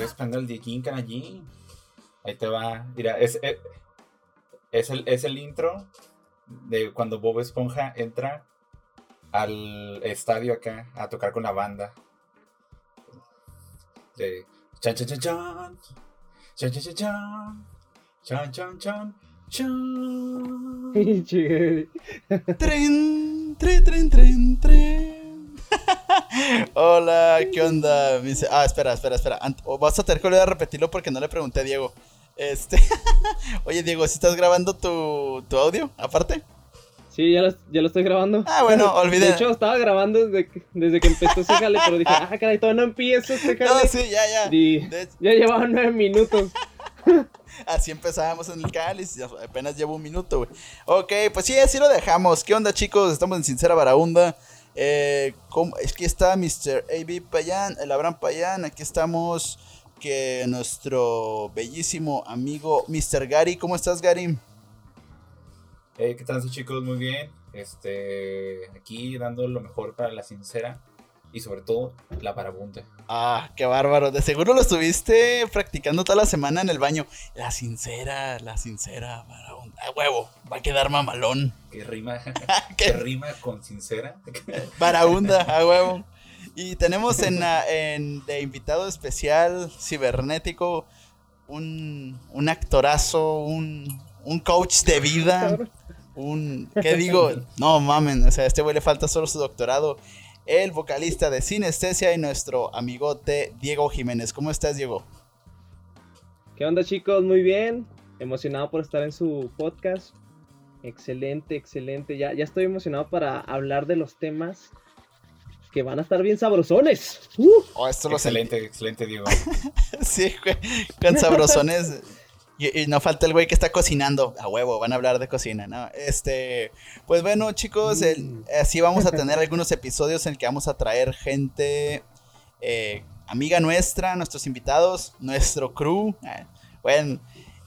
estoy esperando el de King allí. Ahí te va. Mira, es, es, es, el, es el intro de cuando Bob Esponja entra al estadio acá a tocar con la banda. De chan chan chan chan. Chan chan chan chan. Chan chan chan. Chan. Tren, tren, tren, tren, tren. Hola, ¿qué onda? Me dice- Ah, espera, espera, espera. Ant- o Vas a tener que volver a repetirlo porque no le pregunté a Diego. Este. Oye, Diego, ¿si estás grabando tu, tu audio aparte? Sí, ya lo, ya lo estoy grabando. Ah, bueno, olvidé. De hecho, estaba grabando desde que, desde que empezó ese jale, pero dije, ah, caray, todavía no empiezo este No, jale. sí, ya, ya. Y ya llevaba nueve minutos. Así empezábamos en el cáliz, apenas llevo un minuto, güey. Ok, pues sí, así lo dejamos. ¿Qué onda, chicos? Estamos en Sincera Barahunda. Eh. Es que está Mr. AB Payán, el Abraham Payán. Aquí estamos que nuestro bellísimo amigo Mr. Gary. ¿Cómo estás, Gary? Hey, ¿qué tal, chicos? Muy bien. Este, aquí dando lo mejor para la sincera y sobre todo la parabunta. Ah, qué bárbaro. De seguro lo estuviste practicando toda la semana en el baño. La sincera, la sincera Barahunda. A huevo, va a quedar mamalón. Que rima, ¿Qué? que rima con sincera. Barahunda, a huevo. Y tenemos en, en de invitado especial cibernético un, un actorazo, un, un coach de vida, un... ¿Qué digo? No mamen, o sea, a este güey le falta solo su doctorado. El vocalista de Sinestesia y nuestro amigote Diego Jiménez. ¿Cómo estás, Diego? ¿Qué onda, chicos? Muy bien. Emocionado por estar en su podcast. Excelente, excelente. Ya, ya estoy emocionado para hablar de los temas que van a estar bien sabrosones. ¡Uh! Oh, esto lo excelente, excelente, Diego. Sí, güey, con sabrosones. Y, y no falta el güey que está cocinando. A huevo, van a hablar de cocina, ¿no? Este, pues bueno, chicos, el- Mm. así vamos a tener algunos episodios en el que vamos a traer gente eh, amiga nuestra, nuestros invitados, nuestro crew. eh, bueno,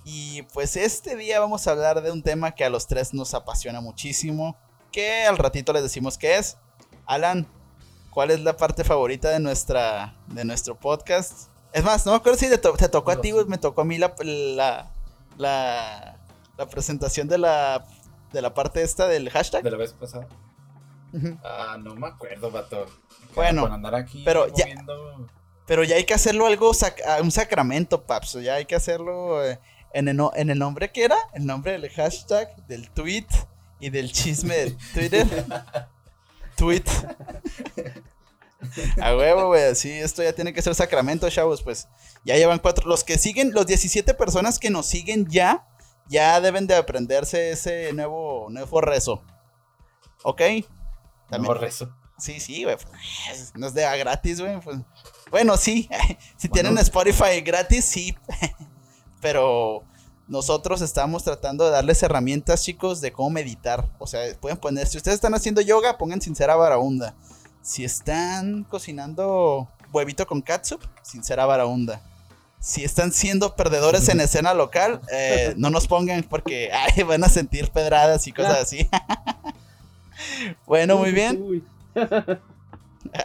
y pues este día vamos a hablar de un tema que a los tres nos apasiona muchísimo. Que al ratito les decimos qué es. Alan, ¿cuál es la parte favorita de nuestra de nuestro podcast? Es más, no me acuerdo si te, to- te tocó a ti, güey, me tocó a mí la, la, la, la presentación de la, de la parte esta del hashtag. De la vez pasada. Ah, no me acuerdo, vato. Bueno, andar aquí pero ya- Pero ya hay que hacerlo algo, sac- un sacramento, paps. Ya hay que hacerlo eh, en, el, no- en el nombre que era, el nombre del hashtag, del tweet y del chisme de Twitter. tweet. A huevo, güey. Sí, esto ya tiene que ser sacramento, chavos. Pues ya llevan cuatro. Los que siguen, los 17 personas que nos siguen ya, ya deben de aprenderse ese nuevo, nuevo rezo. ¿Ok? No rezo. Sí, sí, güey. pues, No es de a gratis, güey. pues. Bueno, sí. Si Bueno. tienen Spotify gratis, sí. Pero nosotros estamos tratando de darles herramientas, chicos, de cómo meditar. O sea, pueden poner, si ustedes están haciendo yoga, pongan sincera varaunda. Si están cocinando huevito con catsup, sincera varaunda. Si están siendo perdedores en escena local, eh, no nos pongan porque ay, van a sentir pedradas y cosas así. bueno, muy bien.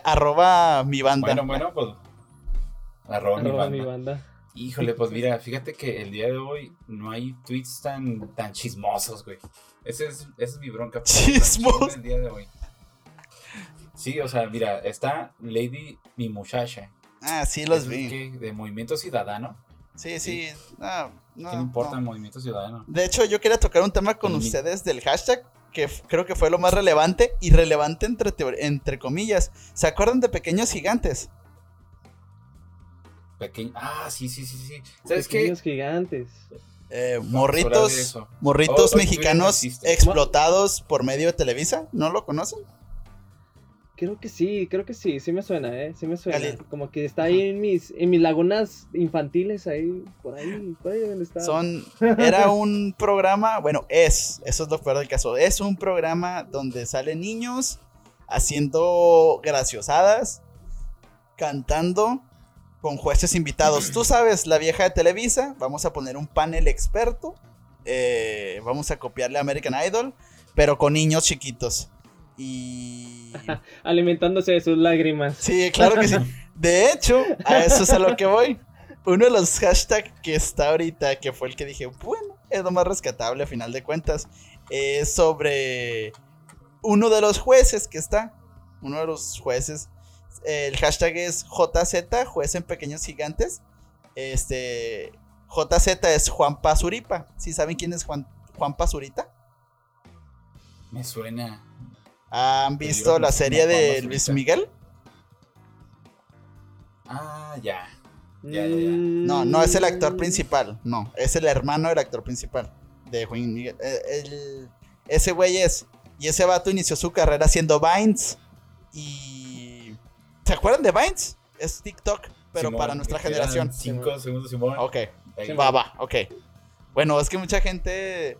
Arroba mi banda. Bueno, bueno, pues. Arroba, mi arroba banda. mi banda. Híjole, pues mira, fíjate que el día de hoy no hay tweets tan, tan chismosos, güey. Ese es, esa es mi bronca. el Chismos. El día de hoy. Sí, o sea, mira, está Lady Mi Muchacha. Ah, sí, los Es vi. que de Movimiento Ciudadano. Sí, sí. No, no, ¿Qué le importa no. el Movimiento Ciudadano? De hecho, yo quería tocar un tema con mi- ustedes del hashtag, que creo que fue lo más relevante, y relevante entre, entre comillas. ¿Se acuerdan de Pequeños Gigantes? Pequeño. Ah, sí, sí, sí, sí. ¿Sabes qué? Pequeños gigantes. Eh, morritos, eso. morritos Oh, oh, mexicanos explotados por medio de Televisa. ¿No lo conocen? Creo que sí, creo que sí, sí me suena, eh, sí me suena. Cali- Como que está ahí en mis, en mis lagunas infantiles, ahí, por ahí, por ahí donde está. Son, era un programa, bueno, es, eso es lo peor del caso, es un programa donde salen niños haciendo graciosadas, cantando con jueces invitados. Tú sabes, la vieja de Televisa, vamos a poner un panel experto, eh, vamos a copiarle a American Idol, pero con niños chiquitos. Y... Alimentándose de sus lágrimas. Sí, claro que sí. De hecho, a eso es a lo que voy. uno de los hashtags que está ahorita, que fue el que dije, bueno, es lo más rescatable a final de cuentas, es sobre uno de los jueces que está. Uno de los jueces. El hashtag es JZ, juez en pequeños gigantes. Este. JZ es Juan Pazuripa. ¿Sí saben quién es Juan, Juan Pazurita? Me suena. ¿Han visto la serie de Luis Miguel? Ah, ya. Ya, ya, ya. No, no es el actor principal. No, es el hermano del actor principal. De Juan Miguel. Eh, el- ese güey es. Y ese vato inició su carrera haciendo Vines. Y. ¿Se acuerdan de Vines? Es TikTok, pero Simón, para nuestra generación. Cinco segundos, Simón. Ok, va, va, ok. Bueno, es que mucha gente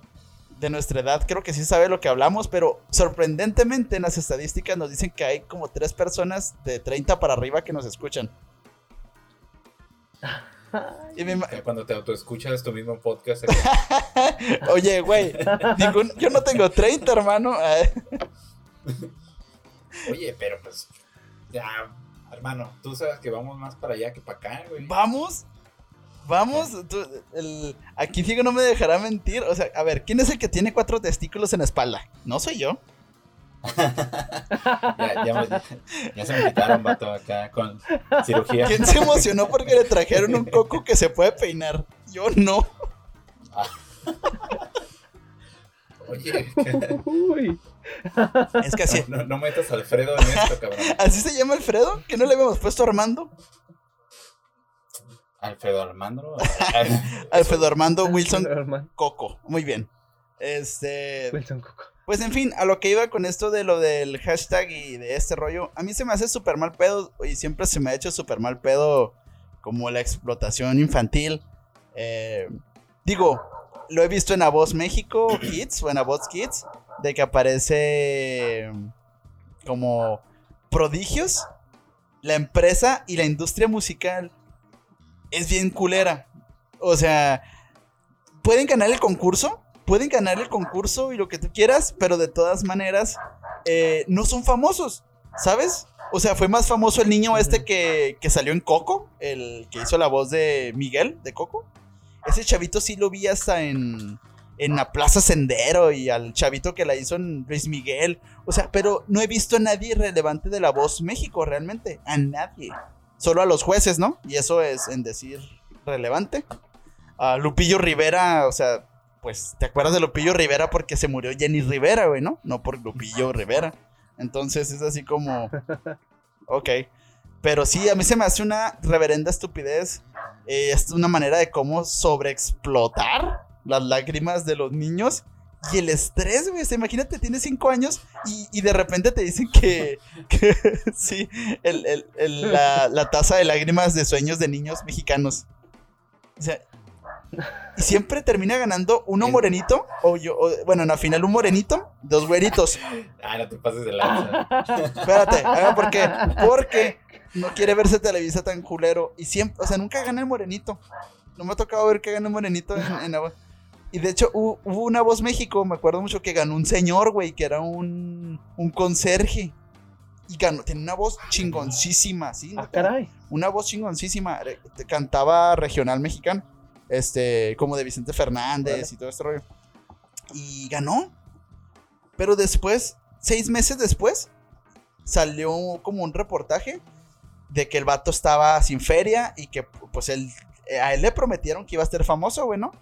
de nuestra edad creo que sí sabe lo que hablamos, pero sorprendentemente en las estadísticas nos dicen que hay como tres personas de 30 para arriba que nos escuchan. Y Ya Cuando te autoescuchas tu mismo podcast. Oye, güey, ningún- yo no tengo 30, hermano. Oye, pero pues. Ya, hermano, tú sabes que vamos más para allá que para acá, güey. Vamos, vamos. tú- el- aquí Diego no me dejará mentir. O sea, a ver, ¿quién es el que tiene cuatro testículos en la espalda? No soy yo. Ya, ya, me- ya se me quitaron, vato, acá con cirugía. ¿Quién se emocionó porque le trajeron un coco que se puede peinar? Yo no. Oye, Uy. Es que así, no, no metas a Alfredo en esto, cabrón. así se llama Alfredo, que no le habíamos puesto Armando. Alfredo Armando. Alfredo Armando Wilson Coco. Muy bien. Este. Wilson Coco. Pues en fin, a lo que iba con esto de lo del hashtag y de este rollo, a mí se me hace súper mal pedo y siempre se me ha hecho súper mal pedo como la explotación infantil. Eh, digo, lo he visto en A Voz México Kids o en A Voz Kids, de que aparece como prodigios, la empresa y la industria musical es bien culera. O sea, pueden ganar el concurso, pueden ganar el concurso y lo que tú quieras, pero de todas maneras eh, no son famosos, ¿sabes? O sea, fue más famoso el niño este que, que salió en Coco, el que hizo la voz de Miguel de Coco. Ese chavito sí lo vi hasta en, en la Plaza Sendero y al chavito que la hizo en Luis Miguel. O sea, pero no he visto a nadie relevante de la voz México realmente. A nadie. Solo a los jueces, ¿no? Y eso es en decir relevante. A Lupillo Rivera, o sea, pues, ¿te acuerdas de Lupillo Rivera porque se murió Jenny Rivera, güey, no? No por Lupillo Rivera. Entonces es así como. Ok. Pero sí, a mí se me hace una reverenda estupidez. Eh, es una manera de cómo sobreexplotar las lágrimas de los niños y el estrés, güey. O sea, imagínate, tienes cinco años y, y de repente te dicen que, que sí, el- el- el- la, la tasa de lágrimas de sueños de niños mexicanos. O sea, y siempre termina ganando uno En- morenito, o yo, o- bueno, en la final un morenito, dos güeritos. Ah, no te pases de lanza. Espérate, ¿por qué? Porque no quiere verse Televisa tan culero. Y siempre, o sea, nunca gana el morenito. No me ha tocado ver que gane el morenito en, en voz. Y de hecho, hubo, hubo una voz México, me acuerdo mucho que ganó un señor, güey, que era un, un conserje. Y ganó, tenía una voz chingoncísima, ¿sí? Ah, caray. Una voz chingoncísima. Cantaba regional mexicano. Este, como de Vicente Fernández Vale. y todo este rollo. Y ganó. Pero después, seis meses después, salió como un reportaje de que el vato estaba sin feria y que pues él, eh, a él le prometieron que iba a ser famoso, güey, ¿no?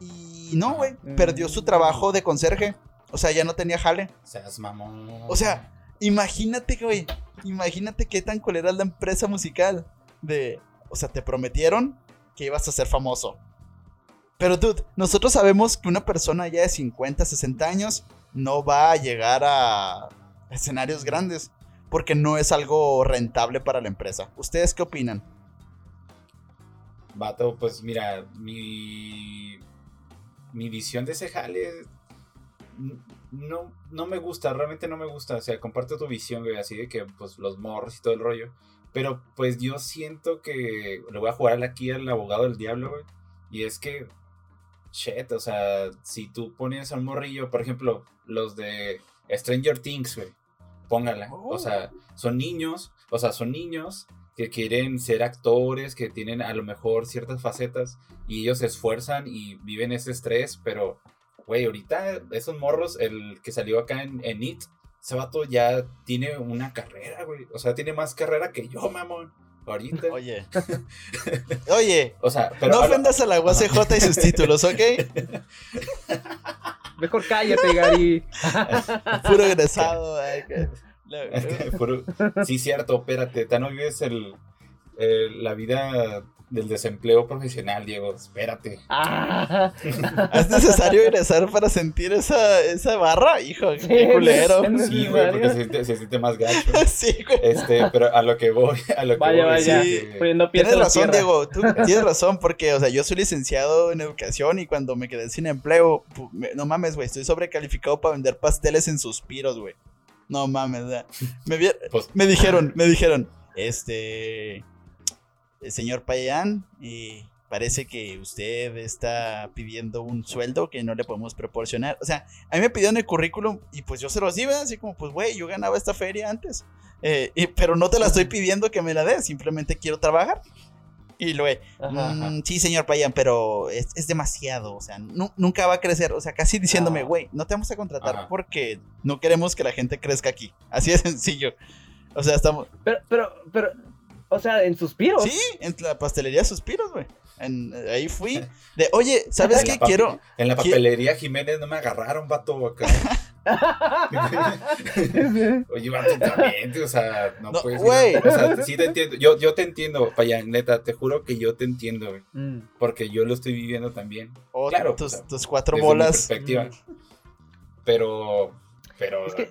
Y no, güey, Mm. perdió su trabajo de conserje. O sea, ya no tenía jale. Seas mamón. O sea, imagínate, güey. Imagínate qué tan culera es la empresa musical. De. O sea, te prometieron que ibas a ser famoso. Pero, dude, nosotros sabemos que una persona ya de 50, 60 años no va a llegar a escenarios grandes. Porque no es algo rentable para la empresa. ¿Ustedes qué opinan? Vato, pues mira, mi, mi visión de ese jale no, no me gusta, realmente no me gusta. O sea, comparto tu visión, güey, así de que pues los morros y todo el rollo. Pero pues yo siento que le voy a jugar aquí al abogado del diablo, güey. Y es que, shit, o sea, si tú pones a un morrillo, por ejemplo, los de Stranger Things, güey, póngala. O sea, son niños, o sea, son niños que quieren ser actores, que tienen a lo mejor ciertas facetas y ellos se esfuerzan y viven ese estrés, pero, güey, ahorita esos morros, el que salió acá en, en It, ese vato ya tiene una carrera, güey. O sea, tiene más carrera que yo, mamón. Ahorita. Oye. Oye. O sea, pero no ofendas a la UACJ y sus títulos, ¿ok? Mejor cállate, Gary. Puro egresado. Sí, cierto, espérate, tú no vives el, el- la vida del desempleo profesional, Diego, espérate. Ah, ¿Es necesario egresar para sentir esa, esa barra? Hijo, Sí, qué culero. Sí, güey, porque se siente, se siente más gacho. Sí, güey. Este, pero a lo que voy, a lo que vaya, voy, vaya. sí. Poniendo pies Tienes razón, tierra. Diego. Tú tienes razón, porque, o sea, yo soy licenciado en educación y cuando me quedé sin empleo, no mames, güey, estoy sobrecalificado para vender pasteles en suspiros, güey. No mames, me, vi- Pues- me dijeron, me dijeron, este, el señor Payán, y parece que usted está pidiendo un sueldo que no le podemos proporcionar. O sea, a mí me pidieron el currículum y pues yo se los ¿verdad? así como, pues, güey, yo ganaba esta feria antes. Eh, y- pero no te la estoy pidiendo que me la des, simplemente quiero trabajar. Y luego. "Mm, sí, señor Payan, pero es, es demasiado, o sea, nu- nunca va a crecer, o sea, casi diciéndome, Ah. güey, no te vamos a contratar Ajá. porque no queremos que la gente crezca aquí. Así de sencillo. O sea, estamos... Pero, pero, pero, o sea, en suspiros. Sí, en la pastelería Suspiros, güey. En- ahí fui. De, oye, ¿sabes en qué? Quiero... En la papelería Jiménez no me agarraron, vato, acá. Oye, vato, también, o sea, no, No, puedes güey. O sea, sí te entiendo. Yo, yo te entiendo, Paya, neta, te juro que yo te entiendo, güey. Mm. Porque yo lo estoy viviendo también. oh, claro, tus, o sea, tus cuatro desde mi bolas. Pero, pero, Es que-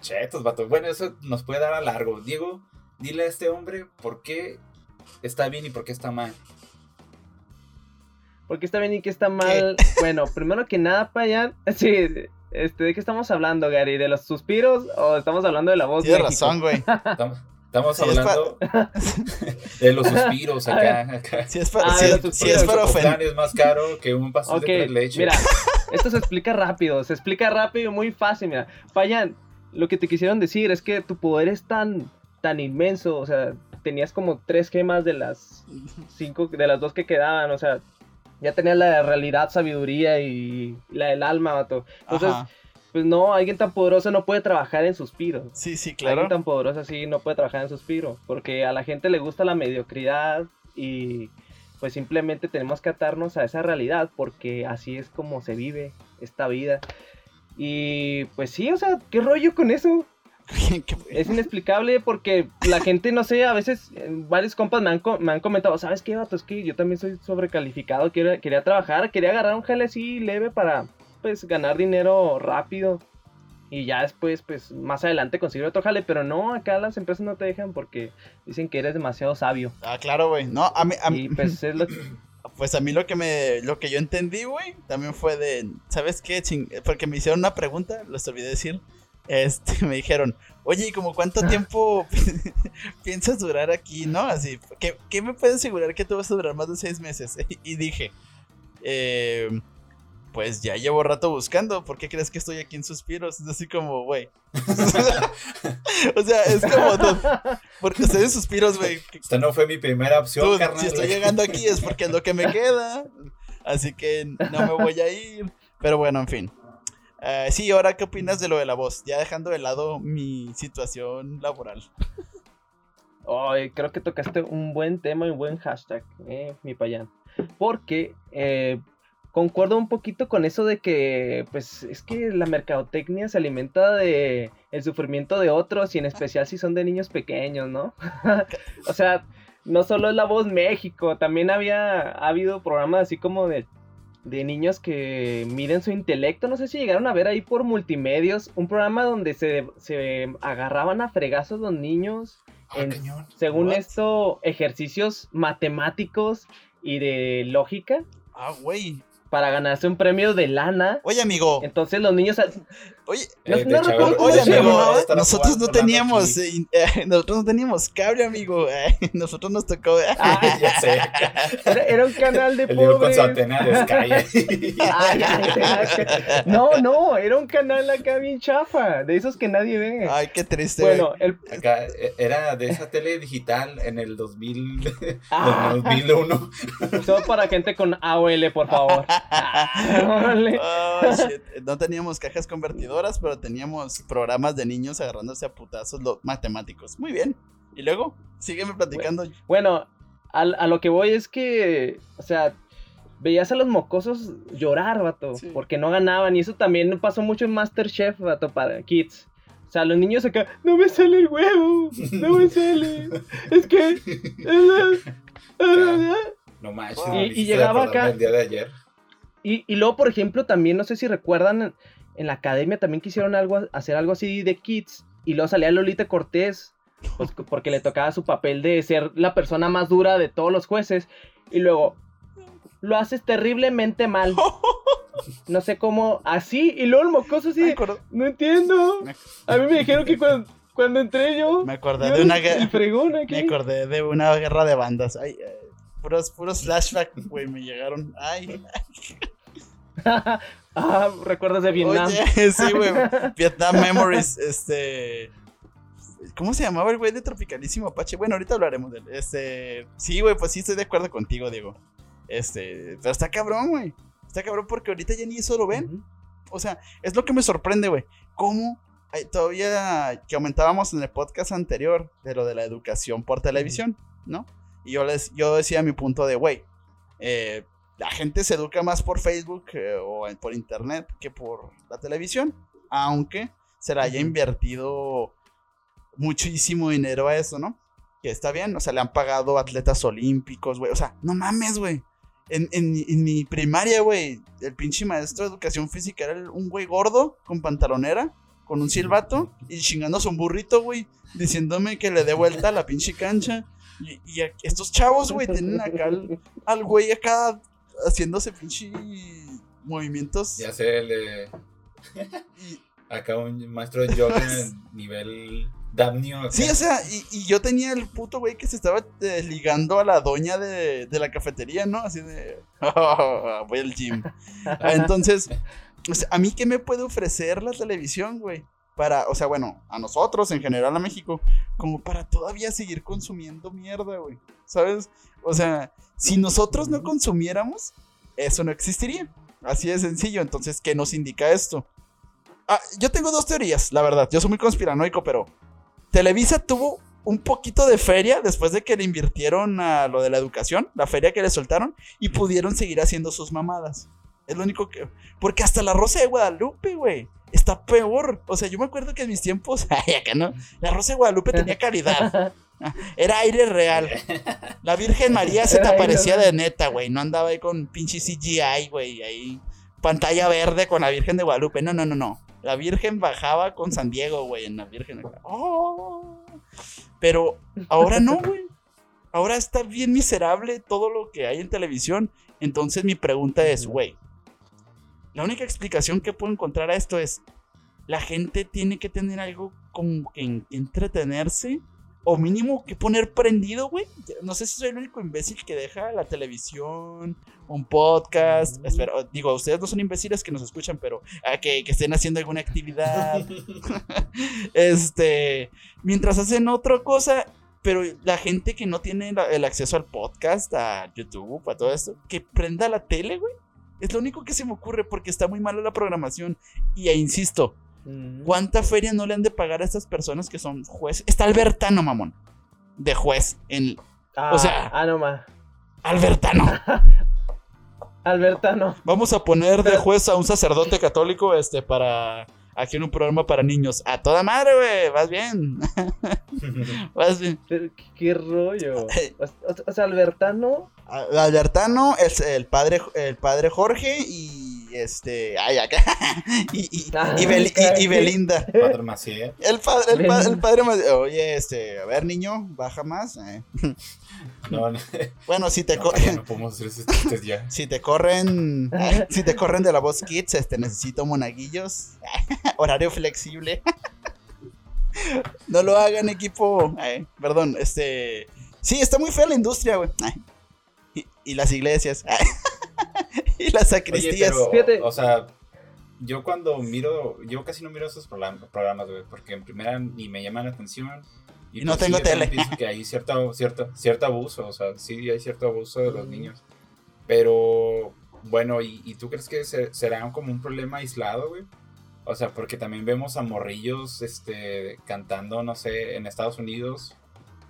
chetos, vato. Bueno, eso nos puede dar a largo. Diego, dile a este hombre por qué está bien y por qué está mal. Porque está bien y que está mal. Bueno, primero que nada, Payan. Sí, este, ¿de qué estamos hablando, Gary? ¿De los suspiros o estamos hablando de la voz Tienes México? razón, güey. Estamos, estamos Sí, es hablando de los suspiros acá. acá. Si es para, Ah, si es- si para ofender. es más caro que un pastel de tres leches. mira, esto se explica rápido, se explica rápido y muy fácil, mira. Payan, lo que te quisieron decir es que tu poder es tan, tan inmenso, o sea, tenías como tres gemas de las cinco, de las dos que quedaban, o sea, ya tenías la realidad, sabiduría y la del alma, vato. Entonces, Ajá. pues no, alguien tan poderoso no puede trabajar en suspiros. Sí, sí, Alguien claro. tan poderoso así no puede trabajar en suspiro, porque a la gente le gusta la mediocridad y pues simplemente tenemos que atarnos a esa realidad porque así es como se vive esta vida. Y pues sí, o sea, ¿qué rollo con eso? Es inexplicable porque la gente, no sé, a veces eh, varios compas me han, co- me han comentado, ¿sabes qué, vato? Es que yo también soy sobrecalificado, quería, quería trabajar, quería agarrar un jale así leve para, pues, ganar dinero rápido. Y ya después, pues, más adelante conseguir otro jale, pero no, acá las empresas no te dejan porque dicen que eres demasiado sabio. Ah, claro, güey. No, a mí, a mí- Y pues es lo Pues a mí lo que me lo que yo entendí, güey, también fue de, ¿sabes qué? Ching- Porque me hicieron una pregunta, los olvidé decir. Este, me dijeron, "Oye, ¿y como cuánto tiempo piensas durar aquí, no? Así, ¿qué, qué me puedes asegurar que tú vas a durar más de seis meses?" Y dije, eh, pues ya llevo rato buscando, ¿por qué crees que estoy aquí en suspiros? Es así como, güey. o sea, es como, porque estoy en suspiros, güey. Esta no fue mi primera opción, Dude, carnal. si estoy llegando aquí es porque es lo que me queda. Así que no me voy a ir. Pero bueno, en fin. Eh, sí, ahora, ¿qué opinas de lo de la voz? Ya dejando de lado mi situación laboral. Ay, creo que tocaste un buen tema y un buen hashtag, eh, mi payán. Porque eh, concuerdo un poquito con eso de que, pues, es que la mercadotecnia se alimenta de el sufrimiento de otros y en especial si son de niños pequeños, ¿no? o sea, no solo es La Voz México, también había ha habido programas así como de, de niños que miden su intelecto. No sé si llegaron a ver ahí por multimedios un programa donde se, se agarraban a fregazos los niños Ah, en- según What? esto, ejercicios matemáticos y de lógica. Ah, güey. para ganarse un premio de lana. Oye, amigo. Entonces los niños. Oye, No- Eh, no de chavo, recuerdo cómo Oye, se amigo, llamaba. estar nosotros no teníamos, eh, eh, nosotros no teníamos cable, amigo. eh, nosotros nos tocó. eh. Ah, ya sé. Era, era un canal de El libro con pobres. su antena de Sky. Ay, ay, ay, No, no, era un canal acá bien chafa, de esos que nadie ve. Ay, qué triste. bueno, el, Acá era de esa tele digital en el 2000, Ah. 2001. solo para gente con AOL, por favor. Ah. Oh, shit. No teníamos cajas convertidoras, pero teníamos programas de niños agarrándose a putazos los matemáticos. Muy bien. Y luego, sígueme platicando. Bueno, al- a, lo que voy es que, o sea, veías a los mocosos llorar, vato, Sí. porque no ganaban. Y eso también pasó mucho en Masterchef, vato, para kids. O sea, los niños acá, no me sale el huevo, no me sale. Es que... No manches. Y- llegaba acá- El día de ayer. Y, y luego, por ejemplo, también, no sé si recuerdan, en la academia también quisieron algo, hacer algo así de kids. Y luego salía Lolita Cortés, pues, porque le tocaba su papel de ser la persona más dura de todos los jueces. Y luego, lo haces terriblemente mal. No sé cómo, así. Y luego el mocoso así, de, no entiendo. A mí me dijeron que cuando, cuando entré yo... me acordé yo de una guerra. Me acordé de una guerra de bandas. Ay, eh, puros, puros flashbacks, güey, me llegaron. Ay, ah, recuerdas de Vietnam. Oye, sí, güey. Vietnam Memories, este. ¿Cómo se llamaba el güey de Tropicalísimo Apache? Bueno, ahorita hablaremos de él. Este. Sí, güey, pues sí estoy de acuerdo contigo, Diego. Este. Pero está cabrón, güey. Está cabrón porque ahorita ya ni eso lo ven. O sea, es lo que me sorprende, güey. ¿Cómo hay- todavía que aumentábamos en el podcast anterior de lo de la educación por televisión, ¿no? Y yo les, yo decía mi punto de, güey, eh, la gente se educa más por Facebook eh, o por internet que por la televisión, aunque se le haya invertido muchísimo dinero a eso, ¿no? Que está bien, o sea, le han pagado atletas olímpicos, güey, o sea, no mames, güey. En, en- en mi primaria, güey, el pinche maestro de educación física era un güey gordo con pantalonera, con un silbato y chingándose un burrito, güey, diciéndome que le dé vuelta a la pinche cancha. Y, y estos chavos, güey, tienen acá al, al güey acá haciéndose pinche movimientos. Ya sé, el de. Y- Acá un maestro de yoga nivel Damnio. sí, o sea, y, y yo tenía el puto güey que se estaba eh, ligando a la doña de, de la cafetería, ¿no? Así de, voy al gym. Entonces, o sea, ¿a mí qué me puede ofrecer la televisión, güey? Para, o sea, bueno, a nosotros, en general a México, como para todavía seguir consumiendo mierda, güey. ¿Sabes? O sea, si nosotros no consumiéramos, eso no existiría. Así de sencillo. Entonces, ¿qué nos indica esto? Ah, yo tengo dos teorías, la verdad. Yo soy muy conspiranoico, pero Televisa tuvo un poquito de feria después de que le invirtieron a lo de la educación, la feria que le soltaron, y pudieron seguir haciendo sus mamadas. Es lo único que. Porque hasta la Rosa de Guadalupe, güey. Está peor. O sea, yo me acuerdo que en mis tiempos. Ay, acá no. La Rosa de Guadalupe tenía calidad. Era aire real. La Virgen María se te aparecía de neta, güey. No andaba ahí con pinche CGI, güey. Ahí. Pantalla verde con la Virgen de Guadalupe. No, no, no, no. La Virgen bajaba con San Diego, güey. En la Virgen. Oh. Pero ahora no, güey. Ahora está bien miserable todo lo que hay en televisión. Entonces mi pregunta es, güey. La única explicación que puedo encontrar a esto es, la gente tiene que tener algo como que en- entretenerse o mínimo que poner prendido, güey. No sé si soy el único imbécil que deja la televisión, un podcast. Mm. Espero, digo, ustedes no son imbéciles que nos escuchan, pero ah, que, que estén haciendo alguna actividad. este, mientras hacen otra cosa, pero la gente que no tiene la- el acceso al podcast, a YouTube, a todo esto, que prenda la tele, güey. Es lo único que se me ocurre porque está muy mala la programación. Y e insisto. ¿Cuánta feria no le han de pagar a estas personas que son jueces? Está Albertano, mamón. De juez. En Ah, o sea- Ah, no más. Albertano. Albertano. Vamos a poner de juez a un sacerdote católico este para aquí en un programa para niños. A toda madre, güey. Vas bien. Vas bien. Pero, ¿Qué, qué rollo? O, o- o sea, Albertano. Albertano es el padre, el padre Jorge y y este, ay, acá, y, y, Ah, y, Bel- y- y caray. Belinda. Padre Maciel. El padre, el, pa- el padre, Maciel, oye, este, a ver, niño, baja más. eh. No, no, Bueno, si te, no, co- ya no podemos hacer esos chistes ya. si te corren, si te corren de la voz kids, este, necesito monaguillos, horario flexible. No lo hagan, equipo. Ay, perdón, este, sí, está muy fea la industria, güey. Y las iglesias. Ay. Y las Oye, sacristías. pero, Fíjate. o sea, yo cuando miro, yo casi no miro esos program- programas, güey, porque en primera ni me llaman la atención. Y no pues, tengo tele. Pienso que hay cierto, cierto, cierto abuso, o sea, sí hay cierto abuso de los niños. Pero, bueno, ¿y, y tú crees que se- será como un problema aislado, güey? O sea, porque también vemos a morrillos este, cantando, no sé, en Estados Unidos,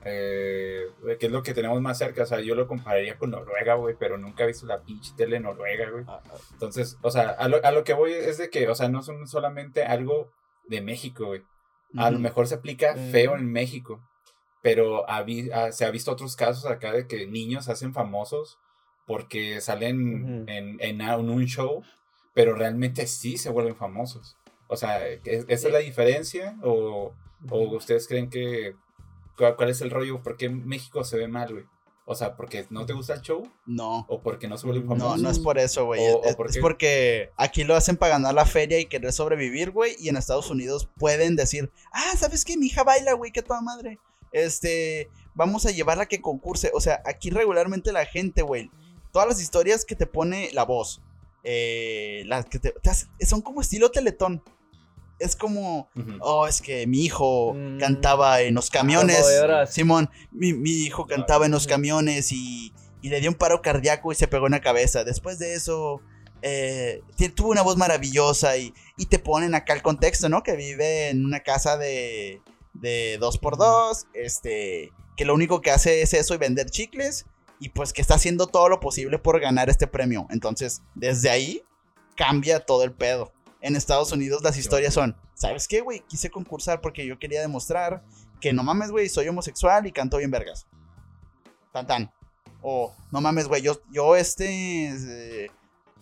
eh, que es lo que tenemos más cerca. O sea, yo lo compararía con Noruega, güey, pero nunca he visto la pinche tele Noruega, güey. Ah, ah, Entonces, o sea, a lo, a lo que voy es de que, o sea, no son solamente algo de México, güey. A lo ujú. mejor se aplica feo en México, pero ha vi- ah, se ha visto otros casos acá de que niños se hacen famosos porque salen Ujú. en, en a- en un show, pero realmente sí se vuelven famosos. O sea, ¿es- ¿esa es la diferencia? ¿O, o ustedes creen que... ¿Cuál es el rollo? ¿Por qué México se ve mal, güey? O sea, ¿porque no te gusta el show? No. ¿O porque no se vuelven No, No, no es por eso, güey. ¿O- o Es, por es qué? porque aquí lo hacen para ganar la feria y querer sobrevivir, güey. Y en Estados Unidos pueden decir, ah, ¿sabes qué? Mi hija baila, güey, que toda madre. Este, vamos a llevarla a que concurse. O sea, aquí regularmente la gente, güey, todas las historias que te pone la voz, eh, las que te, te hace- son como estilo teletón. Es como, oh, es que mi hijo Mm. cantaba en los camiones. Conmovedoras. Simón, mi, mi hijo cantaba en los camiones y, y le dio un paro cardíaco y se pegó en la cabeza. Después de eso, eh, tuvo una voz maravillosa y, y te ponen acá el contexto, ¿no? Que vive en una casa de, de dos por dos, este, que lo único que hace es eso y vender chicles y pues que está haciendo todo lo posible por ganar este premio. Entonces, desde ahí cambia todo el pedo. En Estados Unidos las historias son, ¿sabes qué, güey? Quise concursar porque yo quería demostrar que no mames, güey, soy homosexual y canto bien vergas. Tan tan. O no mames, güey, yo, yo este eh,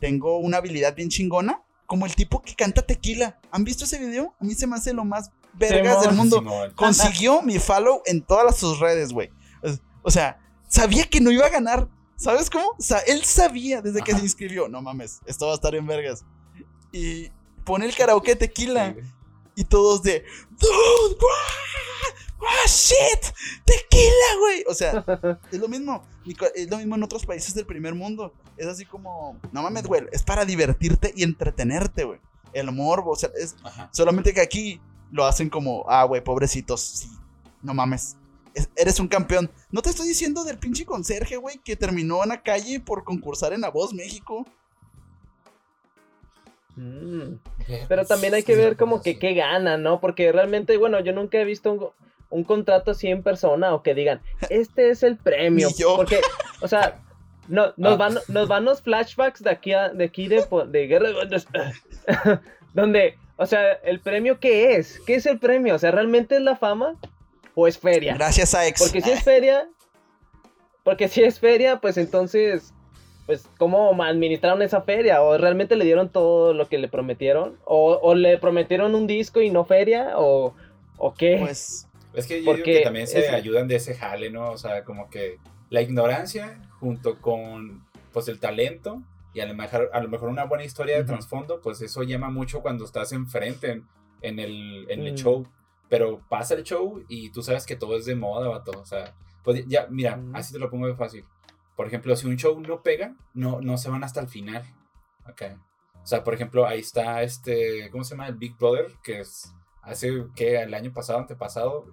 tengo una habilidad bien chingona. Como el tipo que canta tequila. ¿Han visto ese video? A mí se me hace lo más vergas del mundo. Simón. Consiguió mi follow en todas sus redes, güey. O- O sea, sabía que no iba a ganar. ¿Sabes cómo? O sea, él sabía desde que Ajá. se inscribió. No mames, esto va a estar en vergas. Y pone el karaoke tequila. Y todos de, dude, guau, shit, tequila, güey. O sea, es lo mismo. Es lo mismo en otros países del primer mundo. Es así como, no mames, güey, es para divertirte y entretenerte, güey. El morbo, o sea, es Ajá. solamente que aquí lo hacen como, ah, güey, pobrecitos, sí, no mames. es- eres un campeón. No te estoy diciendo del pinche conserje, güey, que terminó en la calle por concursar en La Voz México. Mm. Pero también hay que ver como que qué gana, ¿no? Porque realmente, bueno, yo nunca he visto un, un contrato así en persona o que digan, este es el premio. Yo. Porque, o sea, no, nos, Ah. van, nos van los flashbacks de aquí, a- de, aquí de, de Guerra de- donde, o sea, el premio, ¿qué es? ¿Qué es el premio? O sea, ¿realmente es la fama o es feria? Gracias a Ex. Porque si es feria, porque si es feria, pues entonces, pues, ¿cómo administraron esa feria? ¿O realmente le dieron todo lo que le prometieron? ¿O, o le prometieron un disco y no feria? ¿O, o qué? Pues, Es que yo Porque digo que también se es- ayudan de ese jale, ¿no? O sea, como que la ignorancia junto con pues el talento y a lo mejor, a lo mejor una buena historia de Ujú. trasfondo, pues eso llama mucho cuando estás enfrente en, en el, en el Mm. show. Pero pasa el show y tú sabes que todo es de moda, vato. O sea, pues ya, mira, Mm. así te lo pongo de fácil. Por ejemplo, si un show no pega, no, no se van hasta el final. Ok. O sea, por ejemplo, ahí está este, ¿cómo se llama? El Big Brother, que es hace, que El año pasado, antepasado,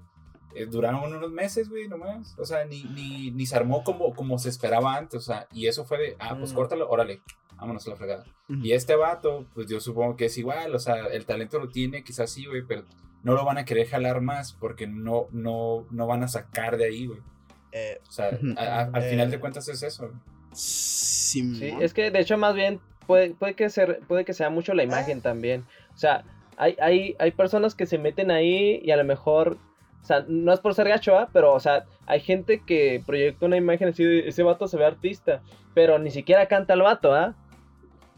eh, duraron unos meses, güey, nomás. O sea, ni, ni, ni se armó como, como se esperaba antes. O sea, y eso fue de, ah, pues Mm. córtalo, órale, vámonos a la fregada. ujú. Y este vato, pues yo supongo que es igual, o sea, el talento lo tiene, quizás sí, güey, pero no lo van a querer jalar más porque no, no, no van a sacar de ahí, güey. Eh, O sea, Ujú. a- a- al Eh, final de cuentas es eso. Sí, es que de hecho más bien puede, puede, que, ser, puede que sea mucho la imagen también. O sea, hay, hay, hay personas que se meten ahí y a lo mejor, o sea, no es por ser gacho, ¿ah? pero o sea, hay gente que proyecta una imagen así de ese vato se ve artista, pero ni siquiera canta el vato, ¿ah?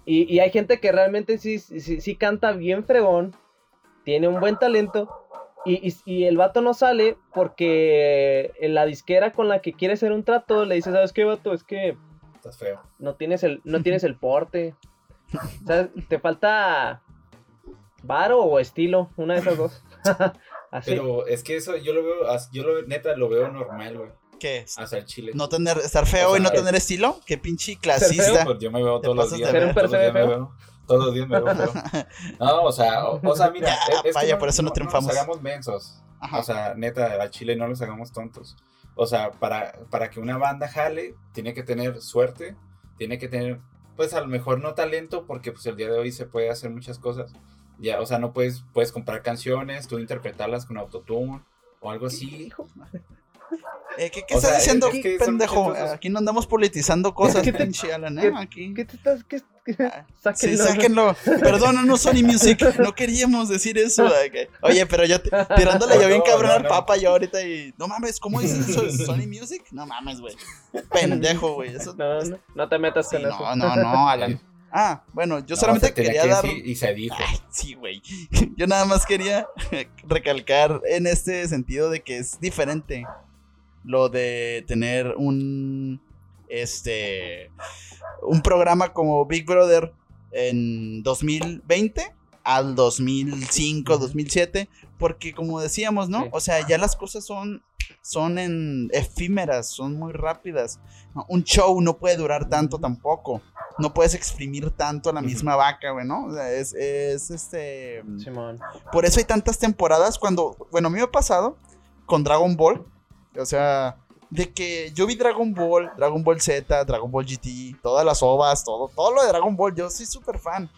Y, y hay gente que realmente sí, sí, sí canta bien fregón, tiene un buen talento, y, y- y el vato no sale porque la disquera con la que quiere hacer un trato le dice, ¿sabes qué, vato? Es que Estás feo. no tienes el, no tienes el porte. O sea, te falta varo o estilo, una de esas dos. Así. Pero es que eso yo lo veo, yo lo neta lo veo normal, güey. ¿Qué? El chile. ¿No tener, estar feo O y no tener estilo? ¿Qué pinche clasista? pues yo me veo todos los días. ¿Ser un me veo. Todos los días me veo feo. No, o sea, o, o sea, mira, Ya, es- es que vaya, por eso no triunfamos. nos hagamos mensos. Ajá. O sea, neta, al chile no los hagamos tontos. O sea, para, para que una banda jale, tiene que tener suerte, tiene que tener, pues a lo mejor no talento, porque pues el día de hoy se puede hacer muchas cosas. Ya, o sea, no puedes, puedes comprar canciones, tú interpretarlas con autotune o algo así. Hijo, Eh, ¿Qué, qué estás sea, diciendo, es pendejo? Aquí no andamos politizando cosas, ¿Qué te- pinche Alan, ¿eh? qué- Aquí. ¿Qué te estás? Qué, Ah, Sí, sáquenlo. sáquenlo. Perdónanos, Sony Music. No queríamos decir eso. Oye, pero yo tirándole yo bien No, cabrón no, al no. papa yo ahorita y. No mames, ¿cómo dices eso? ¿Sony Music? No mames, güey. Pendejo, güey. Eso... No, no, no te metas Sí, con eso. no, no, no, Alan. Ah, bueno, yo No, solamente quería que dar. y se dijo. Ay, sí, güey. Yo nada más quería recalcar en este sentido de que es diferente lo de tener un este un programa como Big Brother en 2020 al 2005, 2007, porque como decíamos, ¿no? O sea, ya las cosas son son en efímeras, son muy rápidas. Un show no puede durar tanto tampoco. No puedes exprimir tanto a la misma vaca, güey, ¿no? O sea, es, es este. Simón. Por eso hay tantas temporadas cuando. Bueno, a mí me ha pasado con Dragon Ball. O sea, de que yo vi Dragon Ball, Dragon Ball Z, Dragon Ball GT, todas las ovas, todo, todo lo de Dragon Ball. Yo soy súper fan.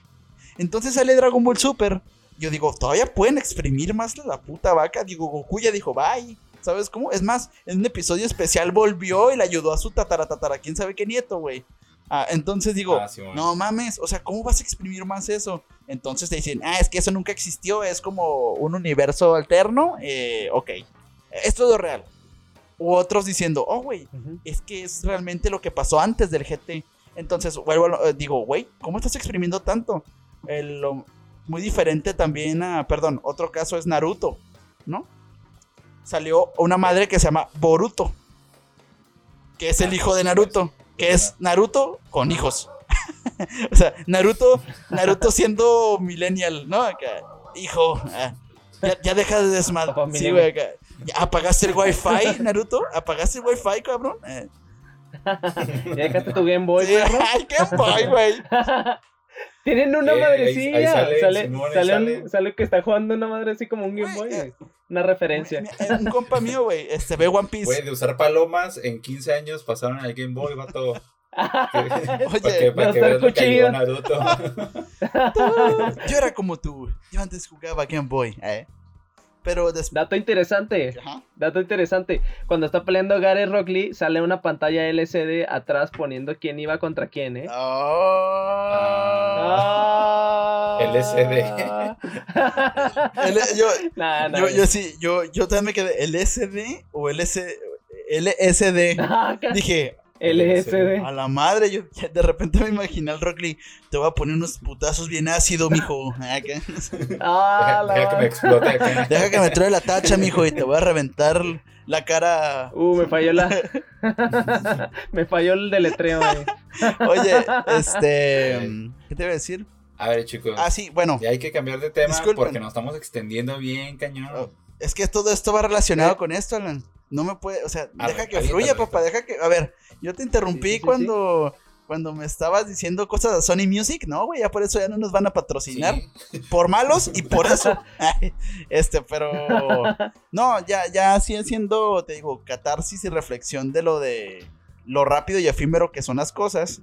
Entonces sale Dragon Ball Super. Yo digo, todavía pueden exprimir más la puta vaca. Digo, Goku ya dijo, bye. ¿Sabes cómo? Es más, en un episodio especial volvió y le ayudó a su tatara tatara, quién sabe qué nieto, güey. Ah, entonces digo, Ah, no mames, o sea, ¿cómo vas a exprimir más eso? Entonces te dicen, ah, es que eso nunca existió, es como un universo alterno. Eh, ok, es lo real. U otros diciendo, oh, güey, es que es realmente lo que pasó antes del GT. Entonces, vuelvo eh, digo, güey, ¿cómo estás exprimiendo tanto? El, lo- muy diferente también a, perdón, otro caso es Naruto, ¿no? Salió una madre que se llama Boruto, que es el hijo de Naruto, que es Naruto con hijos. o sea, Naruto, Naruto siendo millennial, ¿no? Acá, hijo, ah, ya, ya deja de desmadre. Sí, güey, acá. ¿Ya ¿Apagaste el wifi, Naruto? ¿Apagaste el wifi, cabrón? Eh, ¿Ya dejaste tu Game Boy, sí, perro? ay, qué boy, güey. Tienen una Eh, ahí- madrecilla. ahí sale, sale, Simón, ahí sale, sale. un- sale que está jugando una madre así como un Game Güey, Boy. eh. güey. Una referencia. Eh, Un compa mío, güey, este, ve One Piece. Güey, de usar palomas, en 15 años pasaron al Game Boy, vato. para que, Oye, para que va a veas lo que cuchillo. Naruto. yo era como tú. Yo antes jugaba Game Boy, ¿eh? Pero después. Dato interesante. Ajá. Dato interesante. Cuando está peleando Gary Rock Lee, sale una pantalla LCD atrás poniendo quién iba contra quién, ¿eh? Ah. Ah. LCD. Yo, Nah, nah, yo, yo sí, yo, yo también me quedé. ¿LSD o LS, LSD? nah. Dije, LSD. a la madre, yo de repente me imaginé al Rock Lee. Te voy a poner unos putazos bien ácido, mijo. Acá. Ah, Deja, la deja que me explote acá. Deja que me trae la tacha, mijo, y te voy a reventar la cara. Uh, me falló la. me falló el deletreo, eh. Oye, este. ¿Qué te iba a decir? A ver, chicos. Ah, sí, bueno. Ya hay que cambiar de tema Disculpen. porque nos estamos extendiendo bien, cañón. Oh, Es que todo esto va relacionado con esto, Alan. No me puede, o sea, A deja ver, que fluya, papá, deja que, a ver, yo te interrumpí Sí, sí, sí, cuando cuando me estabas diciendo cosas de Sony Music, no, güey, ya por eso ya no nos van a patrocinar, por malos y por eso. Este, pero no, ya ya así haciendo, te digo, catarsis y reflexión de lo de lo rápido y efímero que son las cosas.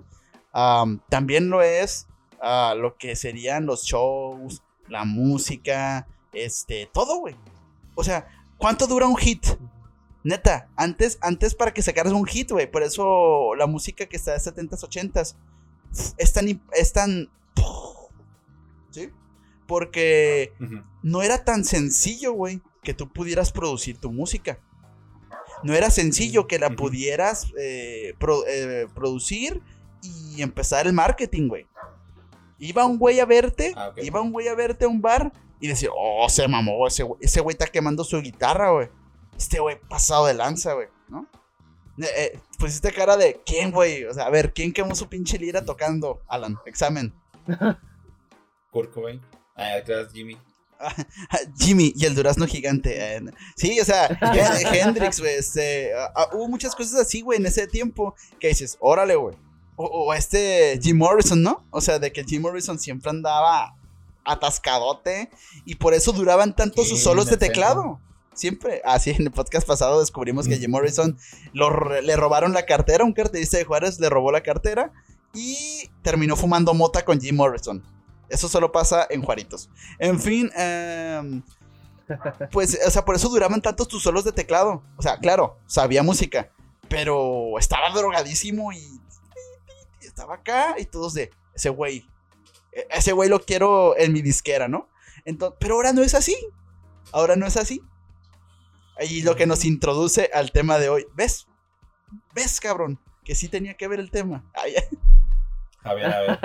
am, también lo es ah, lo que serían los shows, la música, este, todo, güey. O sea, ¿cuánto dura un hit? Neta, antes, antes para que sacaras un hit, güey. Por eso la música que está de 70s, 80s es tan. Es tan ¿Sí? Porque no era tan sencillo, güey, que tú pudieras producir tu música. No era sencillo que la pudieras eh, pro- eh, producir y empezar el marketing, güey. Iba un güey a verte, Ah, iba un güey a verte a un bar y decía, oh, se mamó, ese güey, ese güey está quemando su guitarra, güey. Este güey pasado de lanza, güey, ¿no? Eh, eh, pusiste cara de, ¿quién, güey? O sea, a ver, ¿quién quemó su pinche lira tocando? Alan, examen. Kurt Cobain. Ah, atrás Jimmy. Jimmy y el durazno gigante. eh, sí, o sea, Hen- Hendrix, güey. Este, ah, ah, hubo muchas cosas así, güey, en ese tiempo que dices, órale, güey. O, o este Jim Morrison, ¿no? O sea, de que Jim Morrison siempre andaba atascadote y por eso duraban tanto sus solos de teclado. Siempre, así en el podcast pasado descubrimos que. Jim Morrison lo le robaron la cartera, un carterista de Juárez le robó la cartera y terminó fumando mota con Jim Morrison. Eso solo pasa en Juaritos. En fin, em, pues, o sea, por eso duraban tantos tus solos de teclado. O sea, claro, sabía música, pero estaba drogadísimo y, y estaba acá y todos de ese güey. e- Ese güey lo quiero en mi disquera, ¿no? Entonces, pero ahora no es así. Ahora no es así. Y lo que nos introduce al tema de hoy. ¿Ves? ¿Ves, cabrón? Que sí tenía que ver el tema. Ay, A ver, a ver.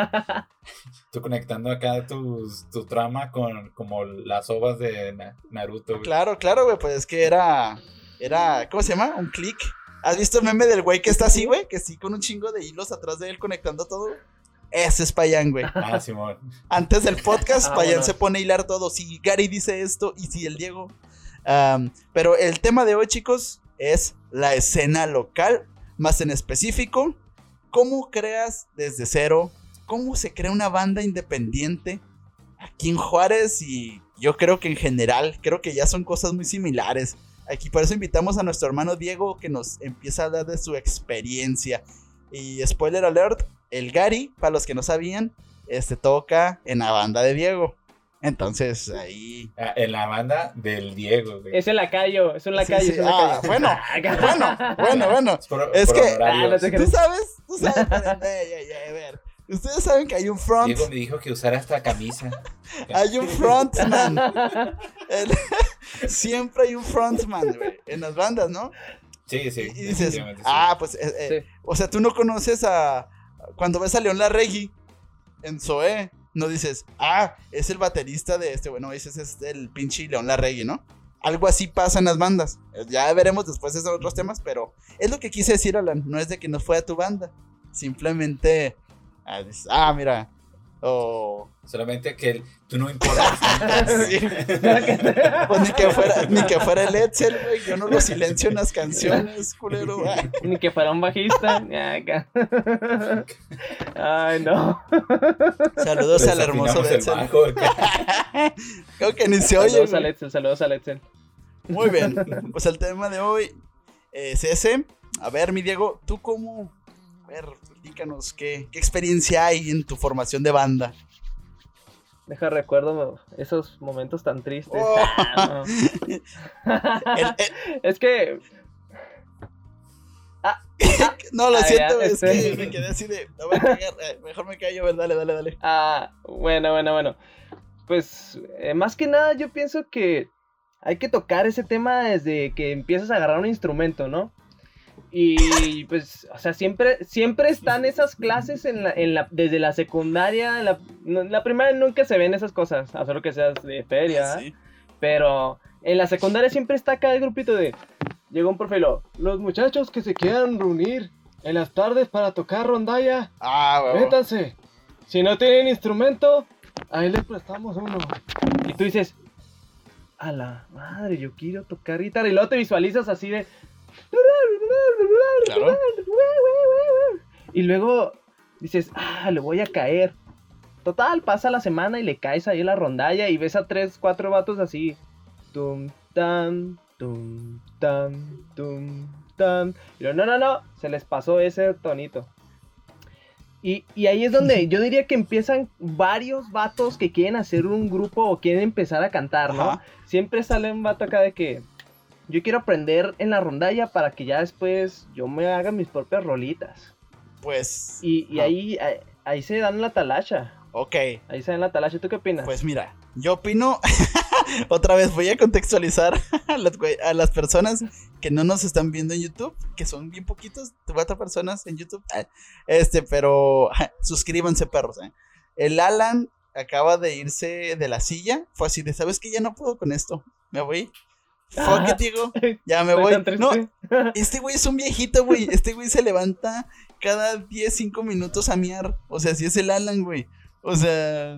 Tú conectando acá tus, tu trama con como las ovas de Na- Naruto, güey. Claro, claro, güey, pues es que era, era, ¿cómo se llama? Un clic. ¿Has visto el meme del güey que está así, güey? Que sí, con un chingo de hilos atrás de él conectando todo. Ese es Payan, güey. Ah, Simón. Antes del podcast, Ah, Payan bueno. se pone a hilar todo. Si Gary dice esto y si el Diego. Pero el tema de hoy, chicos, es la escena local, más en específico, cómo creas desde cero, cómo se crea una banda independiente aquí en Juárez y yo creo que en general, creo que ya son cosas muy similares. Aquí por eso invitamos a nuestro hermano Diego que nos empieza a hablar de su experiencia. Y spoiler alert, el Gary, para los que no sabían, este toca en la banda de Diego. Entonces ahí. Ah, en la banda del Diego, güey. Es el lacayo, es un lacayo, sí, es un ah, bueno, bueno, bueno, bueno. Es, por, Es por que-. Ah, no Tú sabes, tú sabes. Ey, ey, ey, a ver. Ustedes saben que hay un front. Diego me dijo que usara esta camisa. Hay un frontman. El- siempre hay un frontman, güey. En las bandas, ¿no? Sí, sí. y dices, definitivamente sí. ah, pues, eh, eh, Sí. o sea, tú no conoces a. Cuando ves a León Larregui en Zoé, no dices, ah, es el baterista de este, bueno, dices, es el pinche León Larregui, ¿no? Algo así pasa en las bandas. Eh, Ya veremos después esos otros temas, pero es lo que quise decir, Alan. No es de que no fuera tu banda. Simplemente, ah, ah, mira. O. Solamente que el- tú no importas. Sí. Pues ni que fuera, ni que fuera el Edsel, güey. Yo no lo silencio en las canciones, culero. Ni que fuera un bajista. Ay, no. Saludos al hermoso Edsel. Creo que ni se oye. Saludos a güey. Letzel, saludos a Letzel. Muy bien. Pues el tema de hoy es ese. A ver, mi Diego, ¿tú cómo? A ver, platícanos, ¿qué, qué experiencia hay en tu formación de banda? Deja recuerdo esos momentos tan tristes. Oh. Ah, no. El- el- Es que no, lo Ah, siento, es este. que me quedé así de. No voy a cagar, eh, mejor me callo, ver, dale, dale, dale. Ah, bueno, bueno, bueno. Pues eh, más que nada yo pienso que hay que tocar ese tema desde que empiezas a agarrar un instrumento, ¿no? Y pues, o sea, siempre, siempre están esas clases en la, en la, desde la secundaria, en la, en la primaria nunca se ven esas cosas, a solo que seas de feria, ¿eh? Sí. pero en la secundaria siempre está acá el grupito de, llegó un profe y lo, los muchachos que se quieran reunir en las tardes para tocar rondalla, Ah, huevo. Métanse. Si no tienen instrumento, ahí les prestamos uno. Y tú dices, a la madre, yo quiero tocar guitarra. Y luego te visualizas así de. Claro. Y luego dices, ah, le voy a caer. Total, pasa la semana y le caes ahí en la rondalla y ves a tres, cuatro vatos así. Tum, tam, tum, tam, tum, tam. Y yo, no, no, no, se les pasó ese tonito. Y, y ahí es donde yo diría que empiezan varios vatos que quieren hacer un grupo o quieren empezar a cantar, ¿no? Ajá. Siempre sale un vato acá de que yo quiero aprender en la rondalla para que ya después yo me haga mis propias rolitas. Pues. Y, y Ah. ahí, ahí, ahí se dan la talacha. Ok. Ahí se dan la talacha. ¿Tú qué opinas? Pues mira, yo opino. Otra vez voy a contextualizar a las, a las personas que no nos están viendo en YouTube, que son bien poquitos, cuatro personas en YouTube. Ah, Este, pero suscríbanse, perros. eh. El Alan acaba de irse de la silla. Fue así de, ¿sabes qué? Ya no puedo con esto. Me voy. Fuck it, digo. Ya me voy. No, este güey es un viejito, güey. Este güey se levanta cada 10, 5 minutos a miar. O sea, si es el Alan, güey. O sea.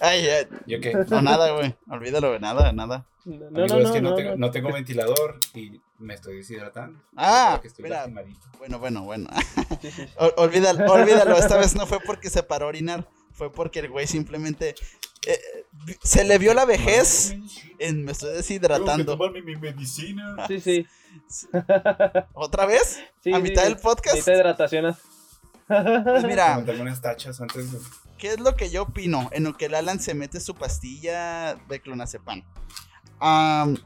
Ay, ya. ¿Yo qué? No, nada, güey. Olvídalo, güey. Nada, nada. No, Amigo, no, es que no, no, no, tengo, no. no tengo ventilador y me estoy deshidratando. Ah, Creo que estoy mira. Bueno, bueno, bueno. Ol- olvídalo, olvídalo. Esta vez no fue porque se paró a orinar. Fue porque el güey simplemente. eh, se le vio la vejez en me estoy Tengo que deshidratando. tomarme mi medicina. Sí, sí. ¿Otra vez? Sí, ¿A sí, mitad sí. del podcast? Necesita hidratación. Pues mira, unas tachas antes de... ¿qué es lo que yo opino en lo que el Alan se mete su pastilla de clonazepam? Am,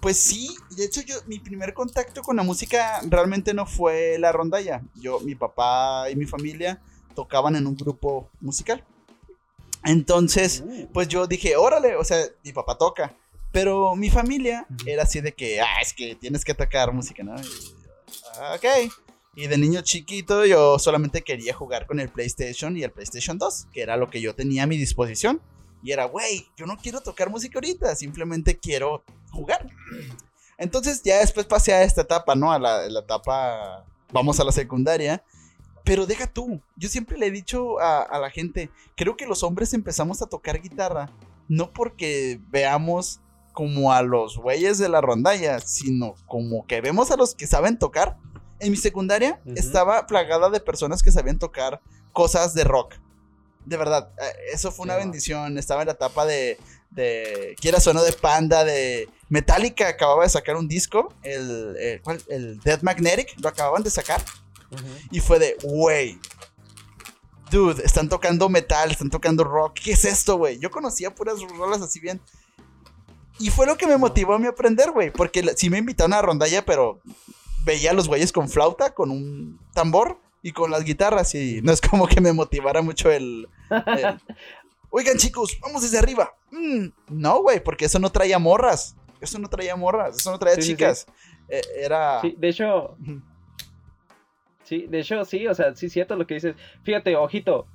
pues sí, de hecho yo mi primer contacto con la música realmente no fue la rondalla. Yo, mi papá y mi familia tocaban en un grupo musical. Entonces, pues yo dije, órale, o sea, mi papá toca. Pero mi familia era así de que, ah, es que tienes que tocar música, ¿no? Y "Ah, ok. Y de niño chiquito yo solamente quería jugar con el PlayStation y el PlayStation 2, que era lo que yo tenía a mi disposición. Y era, güey, yo no quiero tocar música ahorita, simplemente quiero jugar. Entonces ya después pasé a esta etapa, ¿no? A la, la etapa, vamos a la secundaria. Pero deja tú, yo siempre le he dicho a, a la gente, creo que los hombres empezamos a tocar guitarra no porque veamos como a los güeyes de la rondalla, sino como que vemos a los que saben tocar. En mi secundaria estaba plagada de personas que sabían tocar cosas de rock. De verdad, eh, eso fue una Sí, bendición. Estaba en la etapa de, de quieras o no, de Panda, de Metallica. Acababa de sacar un disco, el, el, ¿cuál? el Dead Magnetic, lo acababan de sacar. Y fue de, güey. Dude, están tocando metal, están tocando rock. ¿Qué es esto, güey? Yo conocía puras rolas así bien. Y fue lo que me motivó a mí aprender, güey. Porque sí me invitaron a rondalla, pero veía a los güeyes con flauta, con un tambor y con las guitarras. Y no es como que me motivara mucho el. el, Oigan, chicos, vamos desde arriba. Mm, no, güey, porque eso no traía morras. Eso no traía morras, eso no traía Sí, sí, sí. chicas. Eh, era. Sí, de hecho. Sí, de hecho, sí, o sea, sí es cierto lo que dices. Fíjate, ojito,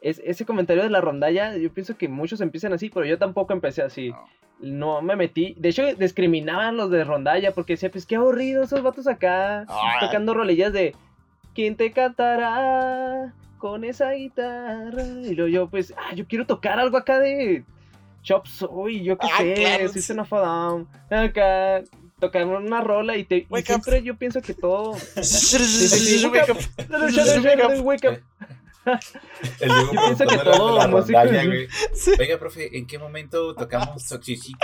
es, ese comentario de la rondalla, yo pienso que muchos empiezan así, pero yo tampoco empecé así. No. No me metí. De hecho, discriminaban los de rondalla porque decía, pues qué aburrido esos vatos acá Ah. tocando rolillas de ¿Quién te cantará con esa guitarra? Y luego yo, pues, ah, yo quiero tocar algo acá de Chop Suey, yo qué Ah, sé, claro. System of a Down, acá tocar una rola y, te, y Wake up. siempre yo pienso que todo. El Diego Yo pienso que todo la músico rondalla, güey. Sí. Oiga, profe, ¿en qué momento tocamos Toxicity?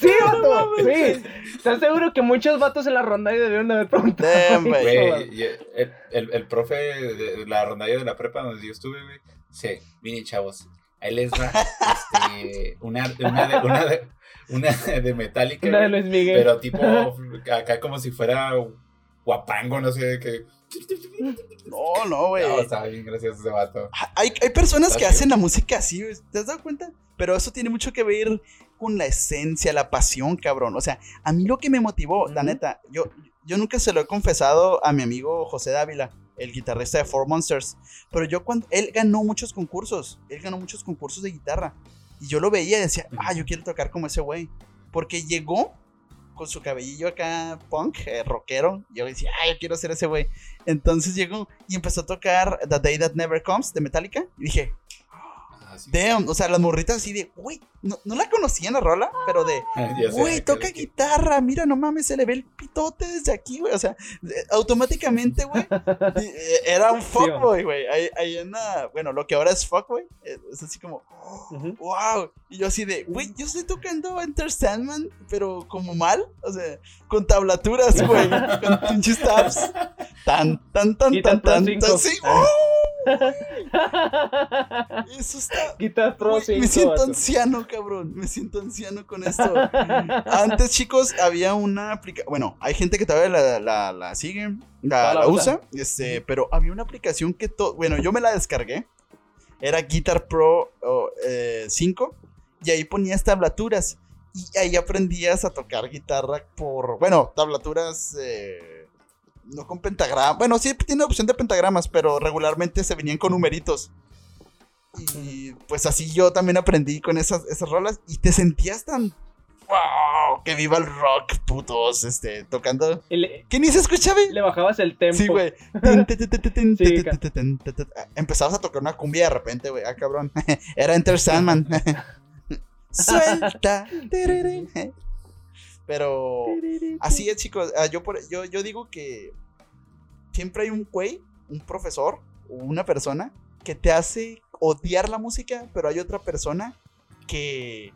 Sí, vato, sí. ¿Estás seguro que muchos vatos en la ronda debieron de haber preguntado? Damn, güey. eso, Güey, y el, el, el profe de la rondalla de la prepa donde yo estuve, güey. Sí, miren, chavos. Ahí les va este, una, una, de, una, de, una de Metallica, Una de Luis Miguel. pero tipo acá como si fuera guapango, no sé de qué. No, no, güey. No, estaba bien gracioso ese vato. Hay, hay personas que Está hacen la música así. ¿Te has dado cuenta? Pero eso tiene mucho que ver con la esencia, la pasión, cabrón. O sea, a mí lo que me motivó, la Ujú. neta, yo, yo nunca se lo he confesado a mi amigo José Dávila, el guitarrista de Four Monsters. Pero yo cuando. Él ganó muchos concursos. Él ganó muchos concursos de guitarra. Y yo lo veía y decía, ah, yo quiero tocar como ese güey. Porque llegó con su cabellillo acá punk, eh, rockero. Y yo decía, ah, yo quiero ser ese güey. Entonces llegó y empezó a tocar The Day That Never Comes de Metallica. Y dije, Ah, sí. damn, o sea, las morritas así de, güey, no, no la conocían la rola, pero de, güey, de toca guitarra, mira, no mames, se le ve el pitote desde aquí, güey. O sea, automáticamente, güey, eh, era un fuckboy, güey. Ahí, ahí en la- bueno, lo que ahora es fuckboy, eh, es así como, wow. Y yo así de, güey, yo estoy tocando Enter Sandman, pero como mal, o sea, con tablaturas, güey, con pinches tabs. Tan, tan, tan, Guitar tan, tan, 5. tan, sí. ¡oh! Eso está. Guitar Pro 5. me siento anciano, cabrón. Me siento anciano con esto. Antes, chicos, había una aplicación. Bueno, hay gente que todavía la, la, la sigue, la, usa. usa. Este, pero había una aplicación que. to- Bueno, yo me la descargué. Era Guitar Pro oh, eh, 5. Y ahí ponías tablaturas. Y ahí aprendías a tocar guitarra por. Bueno, tablaturas. eh, no con pentagrama. Bueno, sí tiene opción de pentagramas, pero regularmente se venían con numeritos. Y pues así yo también aprendí con esas, esas rolas y te sentías tan... ¡Wow! ¡Que viva el rock, putos! Este, tocando... ¿Qué ni se escuchaba? le bajabas el tempo. Sí, güey. Empezabas a tocar una cumbia de repente, güey. Ah, cabrón. Era Enter Sandman. Suelta. Pero así es, chicos. Ah, Yo, por- yo, yo digo que siempre hay un güey, un profesor o una persona que te hace odiar la música, pero hay otra persona que,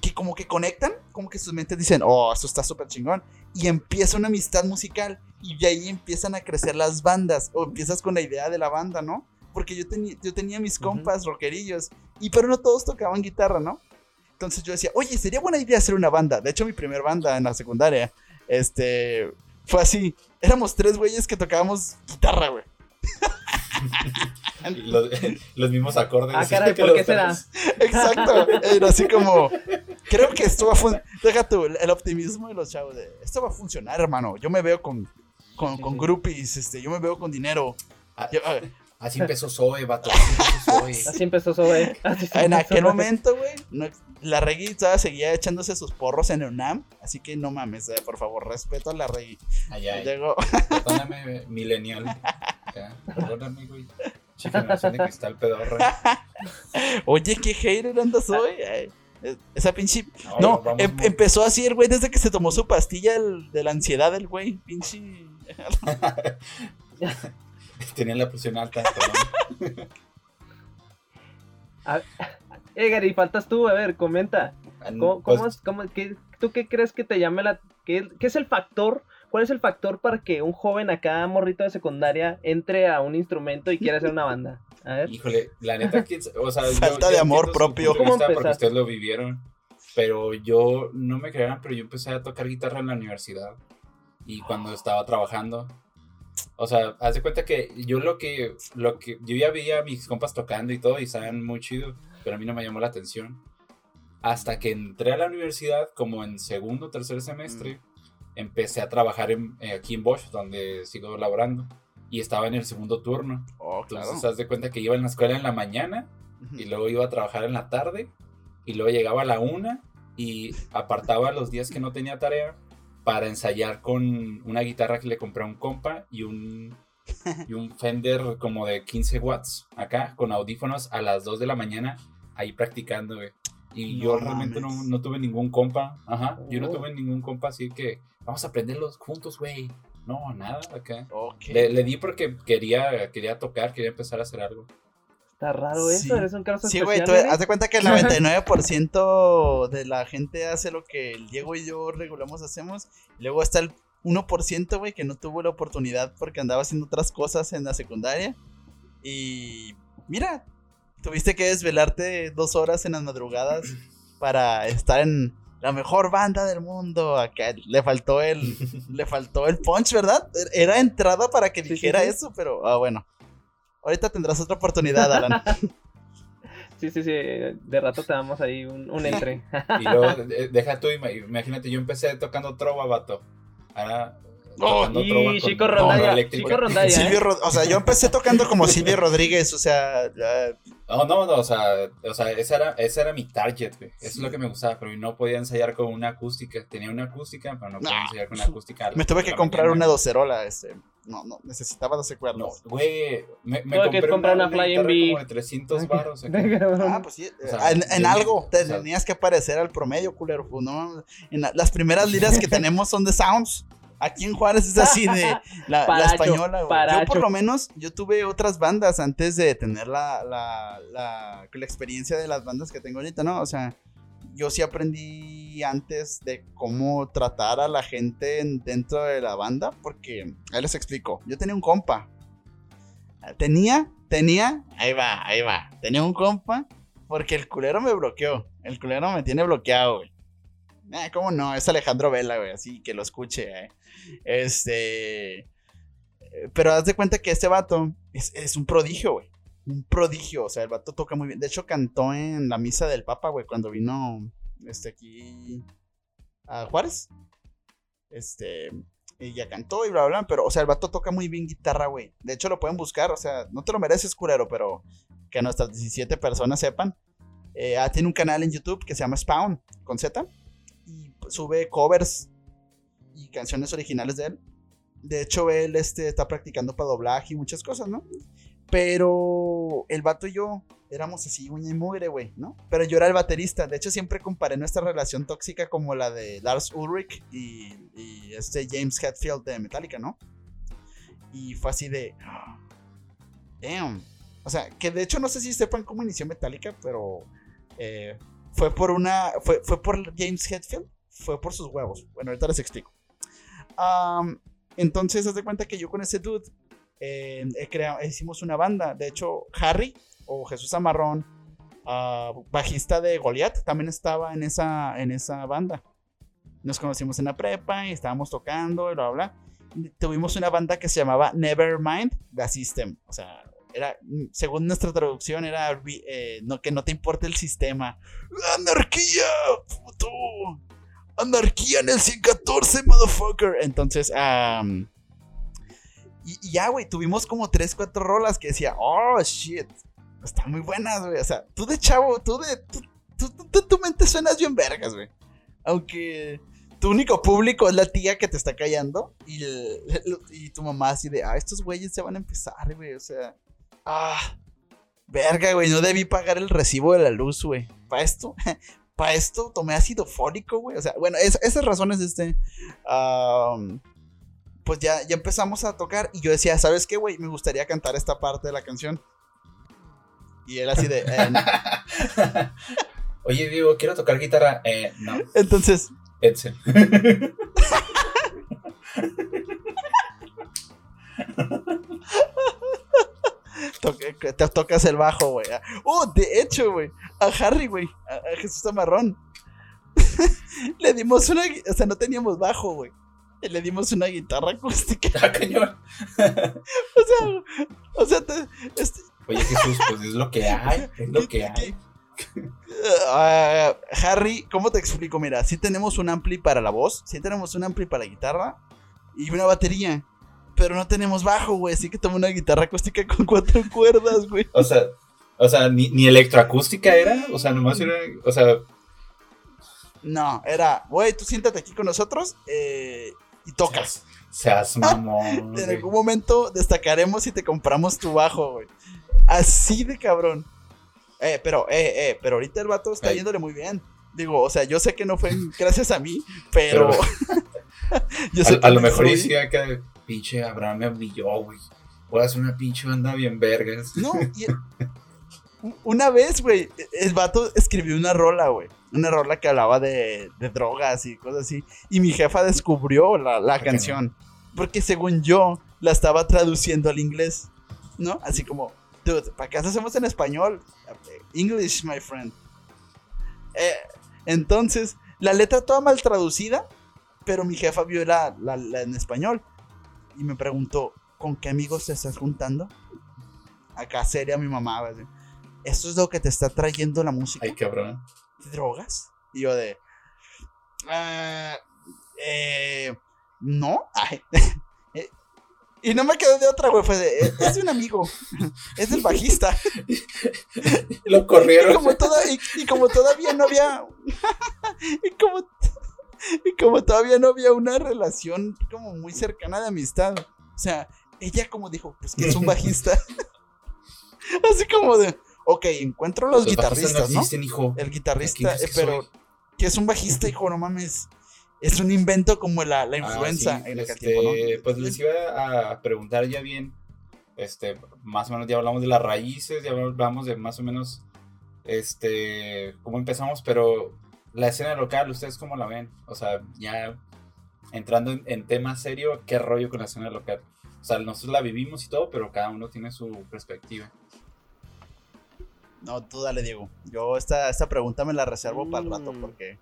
que como que conectan, como que sus mentes dicen, oh, esto está súper chingón. Y empieza una amistad musical y de ahí empiezan a crecer las bandas o empiezas con la idea de la banda, ¿no? Porque yo, tenía yo tenía mis compas rockerillos y pero no todos tocaban guitarra, ¿no? Entonces yo decía, oye, sería buena idea hacer una banda. De hecho, mi primer banda en la secundaria, este, fue así. Éramos tres güeyes que tocábamos guitarra, güey. Los, los mismos acordes. Ah, caray, ¿por qué será? Exacto. Era así como, creo que esto va a funcionar. Deja tú, el optimismo de los chavos de, esto va a funcionar, hermano. Yo me veo con, con, con groupies, este, yo me veo con dinero. Ah, Yo- Así empezó Zoe, vato. Así empezó Zoe. Así empezó Zoe. Así en aquel Zoe. momento, güey, no- la Reggie todavía seguía echándose sus porros en el UNAM. Así que no mames, eh, por favor, respeto a la Reggie. Ay, ay. Llegó, Perdóname, millennial. Ya, Perdóname, güey. Chica generación de cristal pedorra. oye, qué hater andas hoy. Ay, eh, esa pinche. No, em- muy- empezó así el güey desde que se tomó su pastilla el- de la ansiedad del güey. Pinche. Tenía la presión alta, perdón. Eh, Gary, faltas tú, a ver, comenta. ¿Cómo, Pues, cómo es- cómo- qué- ¿Tú qué crees que te llame la... Qué, qué es el factor? ¿Cuál es el factor para que un joven acá, morrito de secundaria, entre a un instrumento y quiera hacer una banda? A ver. Híjole, la neta, que, o sea, yo- Falta yo de amor propio. punto de ¿Cómo vista Porque ustedes lo vivieron. Pero yo, no me crean, pero yo empecé a tocar guitarra en la universidad. Y cuando estaba trabajando. O sea, haz de cuenta que yo lo que, lo que, yo ya veía a mis compas tocando y todo y estaban muy chido, pero a mí no me llamó la atención. Hasta que entré a la universidad, como en segundo o tercer semestre, empecé a trabajar en- eh, aquí en Bosch, donde sigo laborando. Y estaba en el segundo turno. Oh, claro. Entonces, haz de cuenta que iba en la escuela en la mañana y luego iba a trabajar en la tarde y luego llegaba a la una y apartaba los días que no tenía tarea para ensayar con una guitarra que le compré a un compa y un, y un Fender como de 15 watts acá con audífonos a las 2 de la mañana ahí practicando, güey. Y No yo realmente no, no tuve ningún compa, ajá, yo no Oh. tuve ningún compa así que vamos a aprenderlos juntos, güey. No, nada, acá. Le, le di porque quería, quería tocar, quería empezar a hacer algo. Está raro eso, Sí. eres un caso Sí, güey, tú haz de cuenta que el 99% de la gente hace lo que el Diego y yo regulamos hacemos. Y luego está el 1%, güey, que no tuvo la oportunidad porque andaba haciendo otras cosas en la secundaria. Y mira, tuviste que desvelarte dos horas en las madrugadas para estar en la mejor banda del mundo. Acá le faltó el, le faltó el punch, ¿verdad? Era entrada para que Sí, sí, dijera sí. eso, pero ah, bueno. Ahorita tendrás otra oportunidad, Alan. Sí, sí, sí. De rato te damos ahí un, un entre. Y luego, de- deja tú, ima- imagínate, yo empecé tocando trova, vato. Ahora, Oh, y Chico Rondalla. Chico Rondalla, ¿eh? Silvio Rod- o sea, yo empecé tocando como Silvio Rodríguez, o sea, ya- No, no, no, o sea, o sea ese, era, ese era mi target, güey. Eso es lo que me gustaba, pero no podía ensayar con una acústica. Tenía una acústica, pero no podía Nah. ensayar con una acústica. me tuve dos que comprar mañana. una docerola, este, no, no, necesitaba 12 No, cuerdas. güey, me, me Tuve que compré comprar una, una Bee. como de 300 baros. Ah, pues sí, O sea, en, en algo te o sea- tenías que parecer al promedio, culero, pues, no, en la- las primeras liras que tenemos son de Sounds. Aquí en Juárez es así de la, española, güey. Yo por lo menos, yo tuve otras bandas antes de tener la, la, la, la experiencia de las bandas que tengo ahorita, ¿no? O sea, yo sí aprendí antes de cómo tratar a la gente en- dentro de la banda, porque, ahí les explico, yo tenía un compa. Tenía, tenía, ahí va, ahí va, tenía un compa, porque el culero me bloqueó, el culero me tiene bloqueado, güey. Eh, ¿Cómo no? Es Alejandro Vela, güey, así que lo escuche, eh. Este. Pero haz de cuenta que este vato es, es un prodigio, güey. Un prodigio. O sea, el vato toca muy bien. De hecho, cantó en la misa del Papa, güey, cuando vino este aquí a Juárez. Este. Y ya cantó y bla, bla, bla. Pero, o sea, el vato toca muy bien guitarra, güey. De hecho, lo pueden buscar. O sea, no te lo mereces, culero, pero que nuestras 17 personas sepan. Eh, ah, tiene un canal en YouTube que se llama Spawn, con Z. Y sube covers y canciones originales de él. De hecho, él este, está practicando para doblaje y muchas cosas, ¿no? Pero el vato y yo éramos así, uña y mugre, güey, ¿no? Pero yo era el baterista. De hecho, siempre comparé nuestra relación tóxica como la de Lars Ulrich y, este James Hetfield de Metallica, ¿no? Y fue así de. Damn. O sea, que de hecho no sé si sepan cómo inició Metallica, pero eh, fue por una. Fue, fue por James Hetfield. Fue por sus huevos. Bueno, ahorita les explico. Entonces, haz de cuenta que yo con ese dude eh, hicimos una banda. De hecho, Harry o Jesús Amarrón, uh, bajista de Goliath, también estaba en esa, en esa banda. Nos conocimos en la prepa y estábamos tocando y bla, bla. Tuvimos una banda que se llamaba Nevermind The System. O sea, era, según nuestra traducción, era eh, que no te importe el sistema. ¡Anarquía! ¡Puto! ¡Anarquía en el 114, motherfucker! Entonces, um, y, ya, güey, tuvimos como 3, 4 rolas que decía, oh, shit, están muy buenas, güey. O sea, tú de chavo, tú de. Tú, tu mente suenas bien vergas, güey. Aunque tu único público es la tía que te está callando. Y, y tu mamá así de, ah, estos güeyes se van a empezar, güey. O sea, ah, verga, güey. No debí pagar el recibo de la luz, güey. Para esto, para esto tomé ácido fólico, güey. O sea, bueno, esas razones, de este. pues ya, ya empezamos a tocar. Y yo decía, ¿sabes qué, güey? Me gustaría cantar esta parte de la canción. Y él así de... Eh, Oye, Diego, quiero tocar guitarra. Eh, no. Entonces... Edsel. te tocas el bajo, güey. Oh, de hecho, güey. A Harry, güey. A, Jesús Amarrón. Le dimos una. O sea, no teníamos bajo, güey. Le dimos una guitarra acústica. Ah, cañón. o sea, o sea, te, este, Oye, Jesús, pues es lo que hay, es lo que hay. Uh, Harry, ¿cómo te explico? Mira, sí tenemos un ampli para la voz, sí tenemos un ampli para la guitarra y una batería. Pero no tenemos bajo, güey. Así que toma una guitarra acústica con cuatro cuerdas, güey. O sea, o sea, ni, ni electroacústica era. O sea, nomás era. O sea. No, era, güey, tú siéntate aquí con nosotros eh, y tocas. Seas mamón. en algún momento destacaremos y te compramos tu bajo, güey. Así de cabrón. Eh, pero, eh, eh, pero ahorita el vato está yéndole muy bien. Digo, o sea, yo sé que no fue gracias a mí, pero. a, lo mejor que pinche Abraham me humilló, güey. Voy a hacer una pinche banda bien vergas. No, y una vez, güey, el vato escribió una rola, güey. Una rola que hablaba de, drogas y cosas así. Y mi jefa descubrió la, la canción. Porque según yo, la estaba traduciendo al inglés. ¿No? Así como, Dude, ¿para qué hacemos en español? English, my friend. Eh, entonces, la letra toda mal traducida, pero mi jefa vio la, en español y me preguntó, ¿con qué amigos te estás juntando? Acá seria mi mamá, ¿Esto es lo que te está trayendo la música? Ay, cabrón. ¿Drogas? Y yo de... Ah, eh, no. Ay. Y no me quedé de otra, güey. Fue de, eh, es de un amigo. Es del bajista. Lo corrieron. Y como, y, como todavía no había. y, como, y como todavía no había una relación como muy cercana de amistad. O sea, ella como dijo, pues que es un bajista. Así como de, ok, encuentro los, guitarristas, ¿no? hijo. El guitarrista, eh, pero que es un bajista, hijo, no mames es un invento como la, la ah, influenza en este, Pues les iba a preguntar ya bien, este, más o menos ya hablamos de las raíces, ya hablamos de más o menos, este, cómo empezamos, pero la escena local, ¿ustedes cómo la ven? O sea, ya entrando en, en tema serio, ¿qué rollo con la escena local? O sea, nosotros la vivimos y todo, pero cada uno tiene su perspectiva. No, tú dale, Diego. Yo esta, esta pregunta me la reservo para el rato mm. porque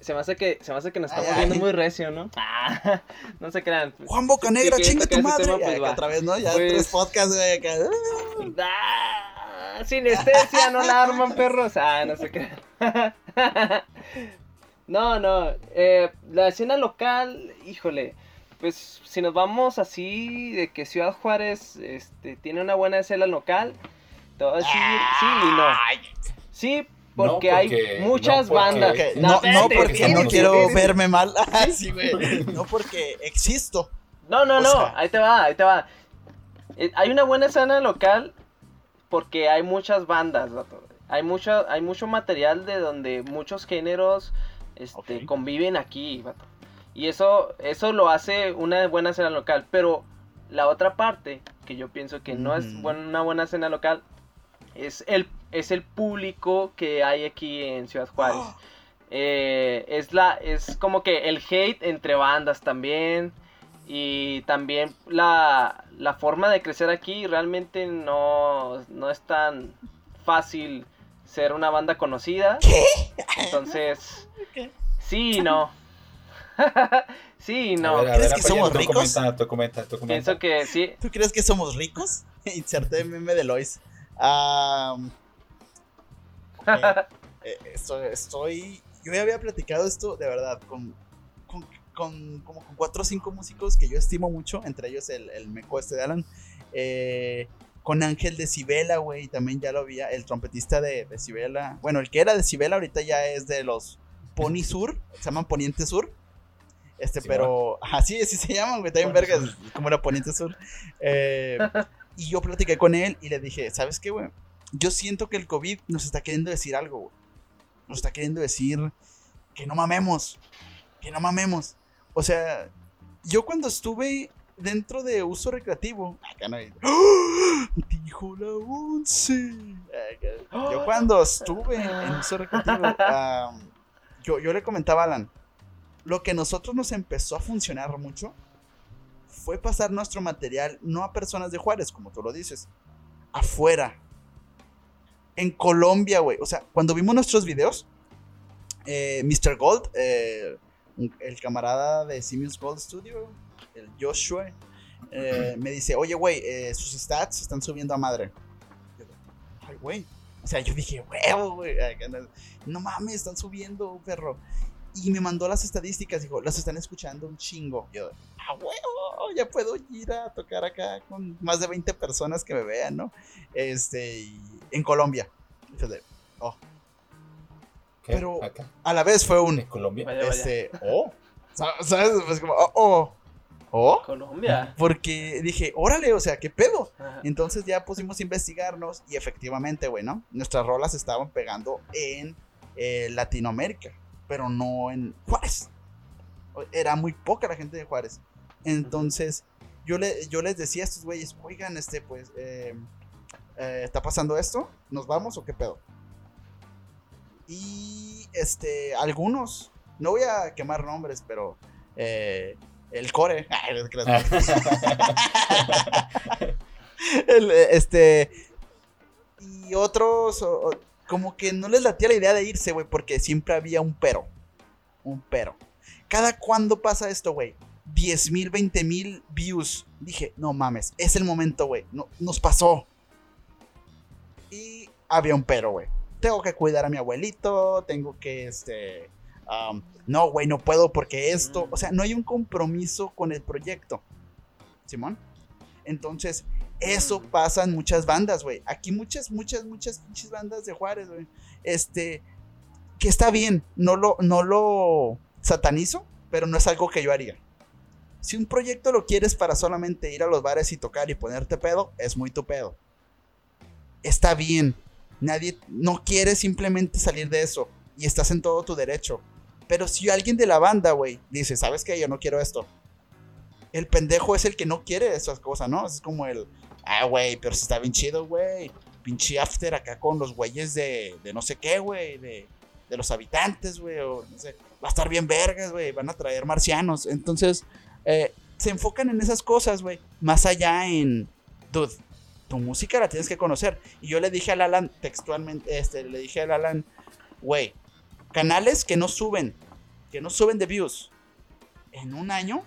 se, me hace que, se me hace que nos estamos viendo muy recio, ¿no? Ah, no se crean. Juan Bocanegra, chinga tu madre. pues, otra vez, ¿no? Ya pues, tres podcasts, güey, acá. Ah, sinestesia, no la arman, perros. Ah, no se crean. No, no. eh, la escena local, híjole. Pues si nos vamos así de que Ciudad Juárez este, tiene una buena escena local, te voy a decir sí y no. Sí, porque, No, hay muchas no, porque- bandas. No, No, porque no quiero verme mal. Sí, güey. No porque existo. No, no, O no, sea- ahí te va, ahí te va. Eh, hay una buena escena local porque hay muchas bandas, vato. Hay mucho, hay mucho material de donde muchos géneros este, conviven aquí, vato. Y eso, eso lo hace una buena escena local. Pero la otra parte, que yo pienso que no es Ujú. buen- una buena escena local, es el, es el público que hay aquí en Ciudad Juárez. Eh, es la es como que el hate entre bandas también y también la, la forma de crecer aquí realmente no, no es tan fácil ser una banda conocida entonces sí y no sí y no A ver, a ¿Crees ver, que somos tú ricos? Comenta, tú comenta, tú comenta. pienso que sí ¿Tú crees que somos ricos? Inserté el meme de Lois. Ah, eh, eh, estoy, estoy- Yo ya había platicado esto de verdad con, con, con- como con cuatro o cinco músicos que yo estimo mucho, entre ellos el, el meco este de Alan. eh, con Ángel de Cibela, güey, también ya lo había, el trompetista de, de Cibela. Bueno, el que era de Cibela ahorita ya es de los Pony Sur, se llaman Poniente Sur. Este, Sí, pero, así así se llaman, güey, también vergas, como era Poniente Sur. Eh, y yo platiqué con él y le dije, ¿sabes qué, güey? Yo siento que el COVID nos está queriendo decir algo, güey. Nos está queriendo decir que no mamemos, que no mamemos. O sea, yo cuando estuve dentro de uso recreativo, acá no hay- ¡Ah! Dijo la once. Yo cuando estuve en uso recreativo, yo, yo le comentaba a Alan, lo que a nosotros nos empezó a funcionar mucho fue pasar nuestro material no a personas de Juárez, como tú lo dices, afuera. En Colombia, güey. O sea, cuando vimos nuestros videos, eh, Mr. Gold, eh, el camarada de Simius Gold Studio, el Joshua, eh, me dice, oye, güey, eh, sus stats están subiendo a madre. Yo, Ay, güey. O sea, yo dije, huevo, güey. no- mames, están subiendo, perro. Y me mandó las estadísticas, dijo, las están escuchando un chingo. Yo, a huevo, ya puedo ir a tocar acá con más de 20 personas que me vean, ¿no? Este, y- en Colombia. Oh. ¿Qué? pero- Acá, A la vez fue un, en Colombia. Vaya, vaya. este, oh. Sa- ¿Sabes? Pues como, oh, oh. Oh. Colombia Porque dije, órale, o sea, ¿qué pedo? Ajá. Entonces ya pusimos a investigarnos y efectivamente, güey, ¿no? Nuestras rolas estaban pegando en eh, Latinoamérica, pero no en Juárez. Era muy poca la gente de Juárez. Entonces, yo, le, yo les decía a estos güeyes, oigan, este, pues, eh, eh, ¿está pasando esto? ¿Nos vamos o qué pedo? Y, este, algunos, no voy a quemar nombres, pero eh, el core, este. Y otros, como que no les latía la idea de irse, güey, porque siempre había un pero. Un pero. ¿Cada cuándo pasa esto, güey? 10 mil, 20 mil views. Dije, no mames, es el momento, güey. No, nos pasó. Había un pero, güey. Tengo que cuidar a mi abuelito, tengo que, este... no, güey, no puedo porque esto... O sea, no hay un compromiso con el proyecto. Simón. Entonces, eso Mm. pasa en muchas bandas, güey. Aquí muchas, muchas, muchas pinches bandas de Juárez, güey. Este, que está bien, no lo, no lo satanizo, pero no es algo que yo haría. Si un proyecto lo quieres para solamente ir a los bares y tocar y ponerte pedo, es muy tu pedo. Está bien. Nadie no quiere simplemente salir de eso y estás en todo tu derecho. Pero si alguien de la banda, güey, dice, ¿sabes qué? Yo no quiero esto. El pendejo es el que no quiere esas cosas, ¿no? Es como el, ah, güey, pero si está bien chido, güey. Pinche after acá con los güeyes de, de no sé qué, güey, de, de los habitantes, güey, o no sé. Va a estar bien vergas, güey, van a traer marcianos. Entonces, eh, se enfocan en esas cosas, güey. Más allá en, dude, tu música la tienes que conocer. Y yo le dije al Alan textualmente, este, le dije al Alan, güey, canales que no suben, que no suben de views en un año,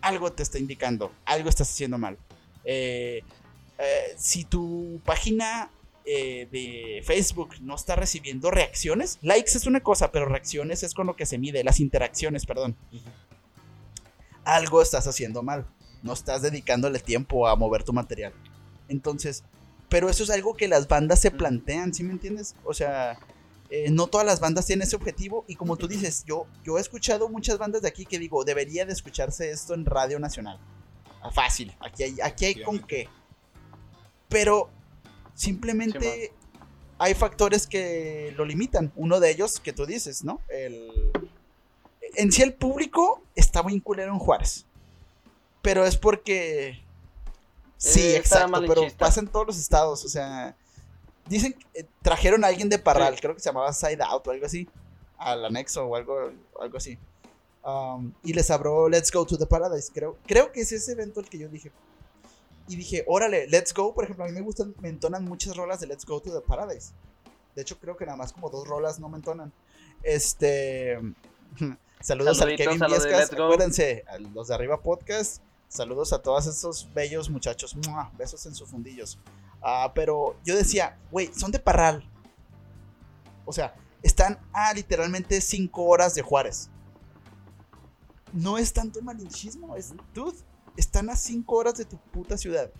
algo te está indicando, algo estás haciendo mal. Eh, eh, si tu página eh, de Facebook no está recibiendo reacciones. Likes es una cosa, pero reacciones es con lo que se mide, las interacciones, perdón. Algo estás haciendo mal. No estás dedicándole tiempo a mover tu material. Entonces, pero eso es algo que las bandas se plantean, ¿sí me entiendes? O sea, eh, no todas las bandas tienen ese objetivo y como tú dices, yo, yo he escuchado muchas bandas de aquí que digo, debería de escucharse esto en Radio Nacional. Ah, fácil, aquí hay, aquí hay con qué. Pero simplemente hay factores que lo limitan. Uno de ellos que tú dices, ¿no? El, en sí el público está muy culero en Juárez. Pero es porque... Sí, Eh, exacto, pero pasa en todos los estados, o sea... Dicen que eh, trajeron a alguien de Parral, Sí. creo que se llamaba Side Out o algo así, al anexo o algo, algo así. Um, y les abrió Let's Go to the Paradise, creo. Creo que es ese evento el que yo dije. Y dije, órale, Let's Go, por ejemplo, a mí me gustan, me entonan muchas rolas de Let's Go to the Paradise. De hecho, creo que nada más como dos rolas no me entonan. Este. Saludos Saluditos al Kevin Viescas. Acuérdense, a los de Arriba Podcast. Saludos a todos estos bellos muchachos. Besos en sus fundillos. Ah, pero yo decía, güey, son de Parral. O sea, están a literalmente 5 horas de Juárez. No es tanto malinchismo, es, dude, están a 5 horas de tu puta ciudad.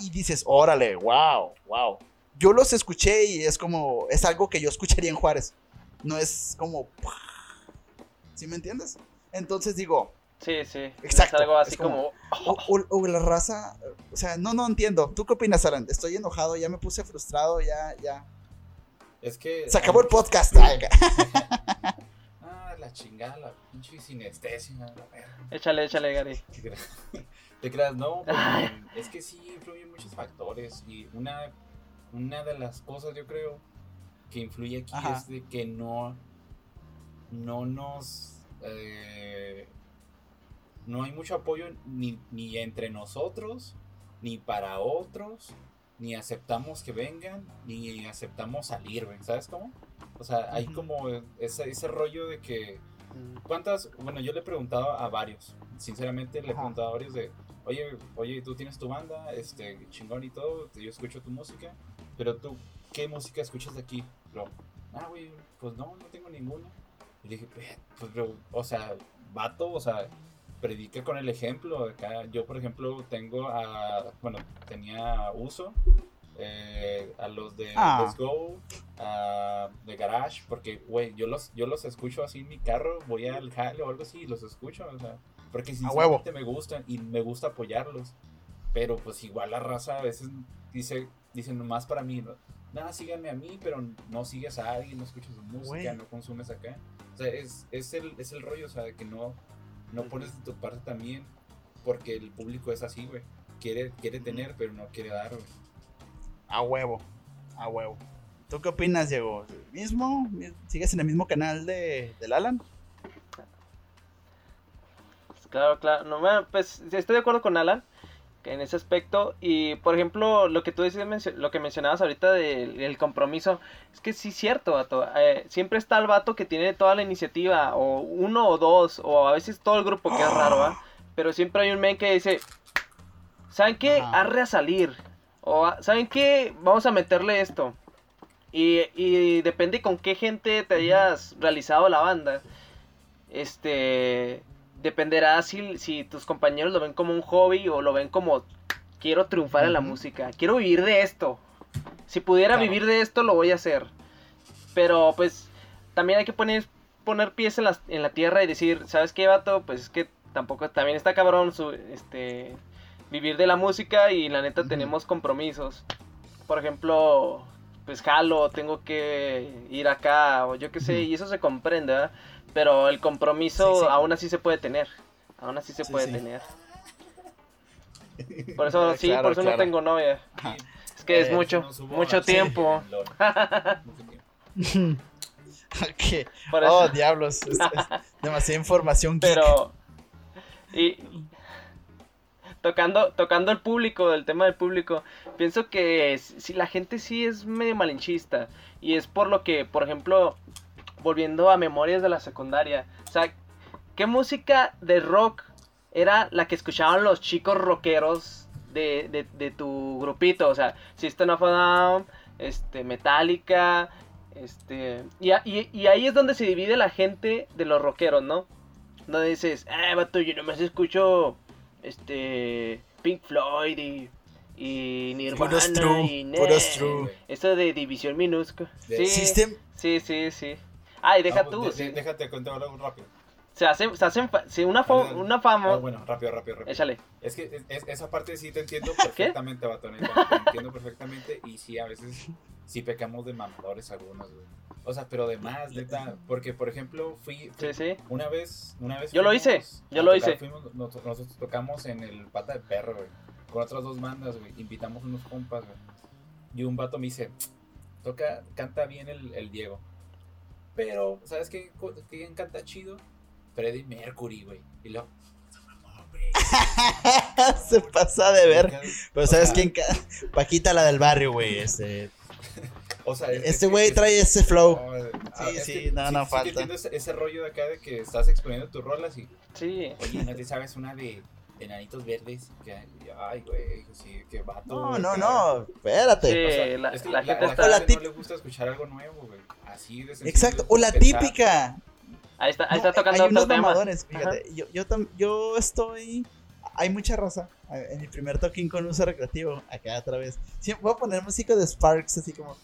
Y dices, órale, wow, wow. Yo los escuché y es como, es algo que yo escucharía en Juárez. No es como, ¿sí me entiendes? Entonces digo, Sí, sí. Exacto, Es algo así es como- como... o, o- o la raza, o sea, no, no entiendo. ¿Tú qué opinas, Alan? Estoy enojado, ya me puse frustrado, ya, ya. Es que. Se acabó el podcast. Ah, la chingada, la pinche sinestesia, la verga. Échale, échale, Gary. Te creas, te creas, no, porque es que sí influyen muchos factores y una, una de las cosas yo creo que influye aquí Ajá. es de que no, no nos, eh, no hay mucho apoyo ni, ni entre nosotros, ni para otros, ni aceptamos que vengan, ni aceptamos salir, ¿sabes cómo? O sea, hay como ese, ese rollo de que ¿Cuántas? Bueno, yo le he preguntado a varios. Sinceramente le he preguntado a varios de, oye, oye, tú tienes tu banda, este, chingón y todo, yo escucho tu música, pero tú, ¿qué música escuchas de aquí? Pero, ah, güey, pues no, no tengo ninguna. Y dije, "Ve, pues, pero, o sea, vato, o sea, predica con el ejemplo. Acá, yo, por ejemplo, tengo a, bueno, tenía uso. eh, a los de Ah. Let's Go, a de Garage, porque, güey, yo los, yo los escucho así en mi carro, voy al jale o algo así y los escucho, o sea, porque sinceramente me gustan y me gusta apoyarlos. Pero pues igual la raza a veces dice, dicen nomás para mí, ¿no? nada, síganme a mí, pero no sigues a alguien, no escuchas su música, Güey. no consumes acá. O sea, es, es, el, es el rollo, o sea, de que no, no pones de tu parte también, porque el público es así, güey. Quiere, quiere tener, pero no quiere dar, güey. A huevo, a huevo. ¿Tú qué opinas, Diego? ¿Mismo? ¿Sigues en el mismo canal de, del Alan? Claro, claro. No, bueno, pues estoy de acuerdo con Alan en ese aspecto. Y por ejemplo, lo que tú decías, lo que mencionabas ahorita del, del compromiso, es que sí es cierto, vato. Eh, siempre está el vato que tiene toda la iniciativa, o uno o dos, o a veces todo el grupo, que es raro, ¿va? Pero siempre hay un men que dice, ¿saben qué? Ajá. Arre a salir. O "Ah, ¿saben qué? Vamos a meterle esto. Y, y depende con qué gente te hayas realizado la banda. Este dependerá si, si tus compañeros lo ven como un hobby o lo ven como quiero triunfar en la música, quiero vivir de esto. Si pudiera Claro. vivir de esto, lo voy a hacer. Pero pues también hay que poner, poner pies en la, en la tierra y decir, ¿sabes qué, vato? Pues es que tampoco, también está cabrón su, este, vivir de la música y la neta tenemos compromisos. Por ejemplo, pues jalo, tengo que ir acá o yo qué sé, y eso se comprende, ¿verdad? Pero el compromiso Sí, sí. aún así se puede tener. Aún así se Sí, puede sí. tener. Por eso sí, por eso claro. no tengo novia. Es que es Eh, mucho, No mucho tiempo. en LOL. Mucho tiempo. Ok. Por eso. Oh, diablos. Es, es demasiada información. geek. Pero. Y. Tocando, tocando el público, el tema del público, pienso que si la gente sí es medio malinchista. Y es por lo que, por ejemplo, volviendo a memorias de la secundaria. O sea, ¿qué música de rock era la que escuchaban los chicos rockeros de, de, de tu grupito. O sea, System of a Down, este, Metallica, este... Y, y, y ahí es donde se divide la gente de los rockeros, ¿no? Donde dices, ah, vato, yo nomás escucho, este, Pink Floyd y, y Nirvana true, y true. Eso de división minúscula. Sí, System, sí, sí, sí. Ay, deja No, tú. de- sí. de- déjate contar algo rápido. Se hacen, se hacen, una, fo- una fama. Ah, bueno, rápido, rápido, rápido. Échale. Es que es- es- esa parte sí te entiendo perfectamente, neta, Te entiendo perfectamente y sí, a veces sí pecamos de mamadores algunos, güey. O sea, pero de más, neta. Porque, por ejemplo, fui, fui- Sí, sí. una vez, una vez Yo lo hice, yo lo tocar, hice. fuimos- nos- nosotros tocamos en el Pata de Perro, güey. Con otras dos bandas, güey. Invitamos unos compas, güey. Y un vato me dice, toca, canta bien el, el Diego. Pero, ¿sabes qué? Co- ¿Quién canta chido? Freddie Mercury, güey. Y luego, "No, güey". se pasa de ver. Pero ¿sabes quién? Paquita, la del barrio, güey. Este, O sea, es- es este güey es- trae ese flow. no, eh, ah, Sí, es sí, no, no sí falta. ese, ese rollo de acá de que estás exponiendo tus rolas y, Sí. oye, ¿no te sabes una de enanitos verdes? Que, ay, güey, sí, que vato. No, no, no. Espérate. Sí. O sea, la- es que la gente está- la gente tip- no le gusta escuchar algo nuevo, güey. Así de sencillo. Exacto. O la Pensar. típica. Ahí está, ahí No, está tocando hay otro unos tema. mamadores, fíjate. Yo, yo, tam- yo estoy. Hay mucha raza. eh, En mi primer toquín con uso recreativo, acá otra vez. Sí, voy a poner música de Sparks, así como.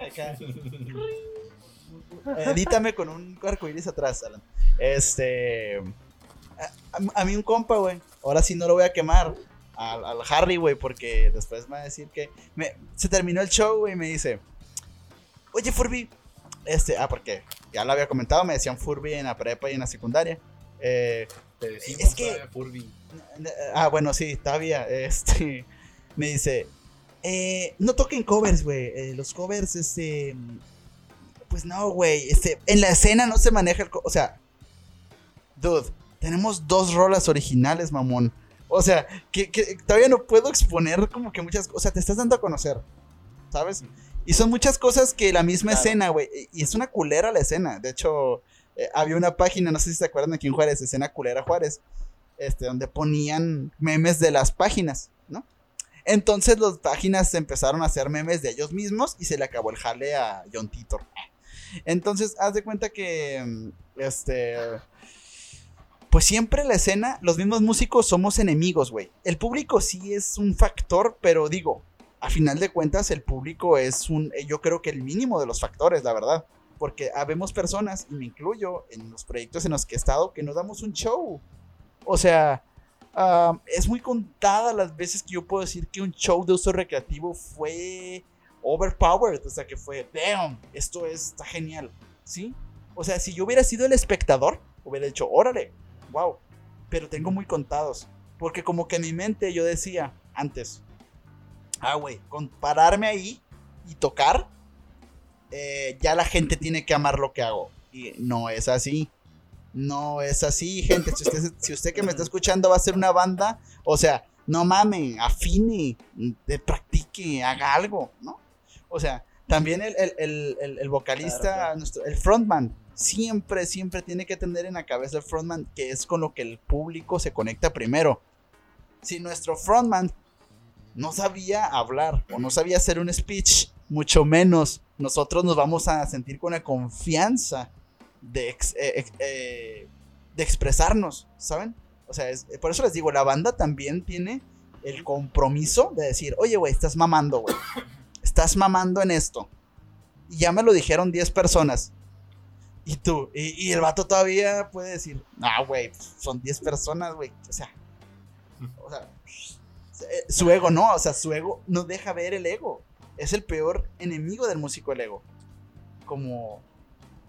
Acá. Edítame con un arcoíris atrás, Alan. Este. A, mí un compa, güey. Ahora sí no lo voy a quemar. Al, al Harry, güey, porque después me va a decir que. me- se terminó el show, güey, y me dice. Oye, Furby. Este, ah, porque ya lo había comentado, me decían Furby en la prepa y en la secundaria. Eh, Te decimos Es que- Furby. Ah, bueno, sí, todavía. Este. Me dice. eh, no toquen covers, güey. eh, los covers, este. Pues no, güey. Este, en la escena no se maneja el. O sea. Dude, tenemos dos rolas originales, mamón. O sea, que, que todavía no puedo exponer como que muchas cosas. O sea, te estás dando a conocer. ¿Sabes? Y son muchas cosas que la misma Claro. escena, güey. y- es una culera la escena. De hecho, eh, había una página, no sé si se acuerdan aquí en Juárez, escena culera Juárez este, donde ponían memes de las páginas, ¿no? Entonces las páginas empezaron a hacer memes de ellos mismos y se le acabó el jale a John Titor. Entonces, haz de cuenta que, este, pues siempre la escena, los mismos músicos somos enemigos, güey. El público sí es un factor, pero digo, a final de cuentas el público es un, eh, yo creo que el mínimo de los factores, la verdad. Porque habemos personas, y me incluyo en los proyectos en los que he estado, que nos damos un show. O sea, ah, es muy contada las veces que yo puedo decir que un show de uso recreativo fue overpowered. O sea, que fue, damn, esto es, está genial. ¿Sí? O sea, si yo hubiera sido el espectador, hubiera dicho, órale, wow. Pero tengo muy contados. Porque como que en mi mente yo decía antes, ah, güey, con pararme ahí y tocar, eh, ya la gente tiene que amar lo que hago. Y no es así. No es así, gente. Si usted, si usted que me está escuchando va a hacer una banda, o sea, no mame, afine, practique, haga algo, ¿no? O sea, también el, el- el- el- el vocalista, Claro, claro. nuestro- el frontman, siempre, siempre tiene que tener en la cabeza el frontman, que es con lo que el público se conecta primero. Si nuestro frontman no sabía hablar o no sabía hacer un speech, mucho menos nosotros nos vamos a sentir con la confianza de, ex- eh, eh, de expresarnos, ¿saben? O sea, por eso les digo, la banda también tiene el compromiso de decir, oye, güey, estás mamando, güey. Estás mamando en esto. Y ya me lo dijeron 10 personas. Y tú, y, el vato todavía puede decir, ah, güey, son 10 personas, güey. O sea, o sea, eh, su ego no, o sea, su ego no deja ver el ego. Es el peor enemigo del músico, el ego. Como,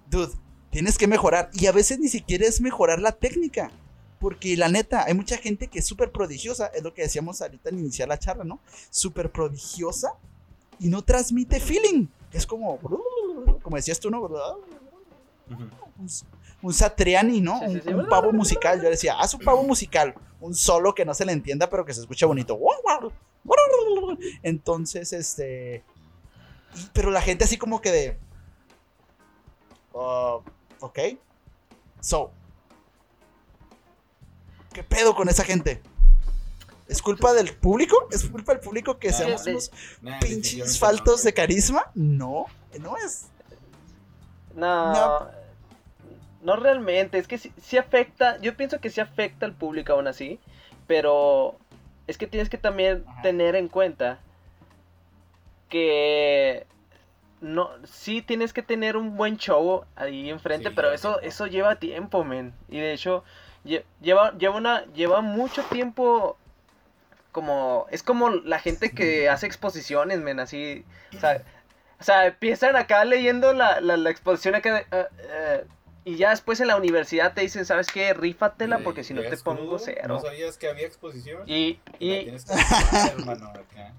dude, tienes que mejorar. Y a veces ni siquiera es mejorar la técnica. Porque la neta, hay mucha gente que es súper prodigiosa, es lo que decíamos ahorita al iniciar la charla, ¿no? Súper prodigiosa y no transmite feeling. Es como, como decías tú, ¿no? Un, un Satriani, ¿no? Sí, sí, un, sí. un pavo musical. Yo decía, haz un pavo musical. Un solo que no se le entienda, pero que se escuche bonito. Entonces, este. Pero la gente así como que de. "Ah, ok. So. ¿Qué pedo con esa gente? ¿Es culpa del público? ¿Es culpa del público que No, seamos unos pinches faltos no, de carisma? No, no es. No, No. No, realmente, es que sí, sí afecta, yo pienso que sí afecta al público aún así, pero es que tienes que también Ajá. tener en cuenta que no, sí tienes que tener un buen show ahí enfrente, Sí, pero eso, tiempo. eso lleva tiempo, men, y de hecho lle- lleva, lleva una, lleva mucho tiempo como, es como la gente que hace exposiciones, men, así, o sea, o sea, empiezan acá leyendo la, la, la exposición acá de, "Ah, eh", y ya después en la universidad te dicen, ¿sabes qué? Rífatela Eh, porque si no te ¿llegas pongo crudo? cero. ¿No sabías que había exposición? Y, La y, tienes que hacer, hermano, acá.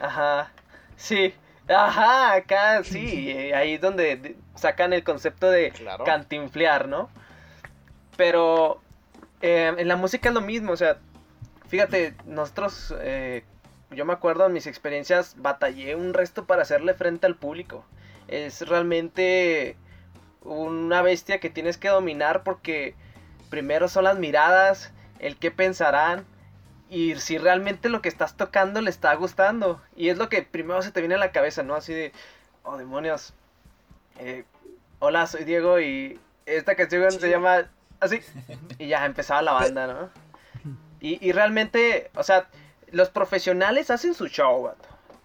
ajá, sí, ajá, acá sí, eh, ahí es donde de- sacan el concepto de Claro. cantinflear, ¿no? Pero eh, en la música es lo mismo, o sea, fíjate, nosotros, eh, yo me acuerdo en mis experiencias, batallé un resto para hacerle frente al público. Es realmente una bestia que tienes que dominar porque primero son las miradas, el qué pensarán y si realmente lo que estás tocando le está gustando. Y es lo que primero se te viene a la cabeza, ¿no? Así de, oh demonios. eh, hola, soy Diego y esta canción se llama así. Y ya empezaba la banda, ¿no? Y, y realmente, o sea, los profesionales hacen su show.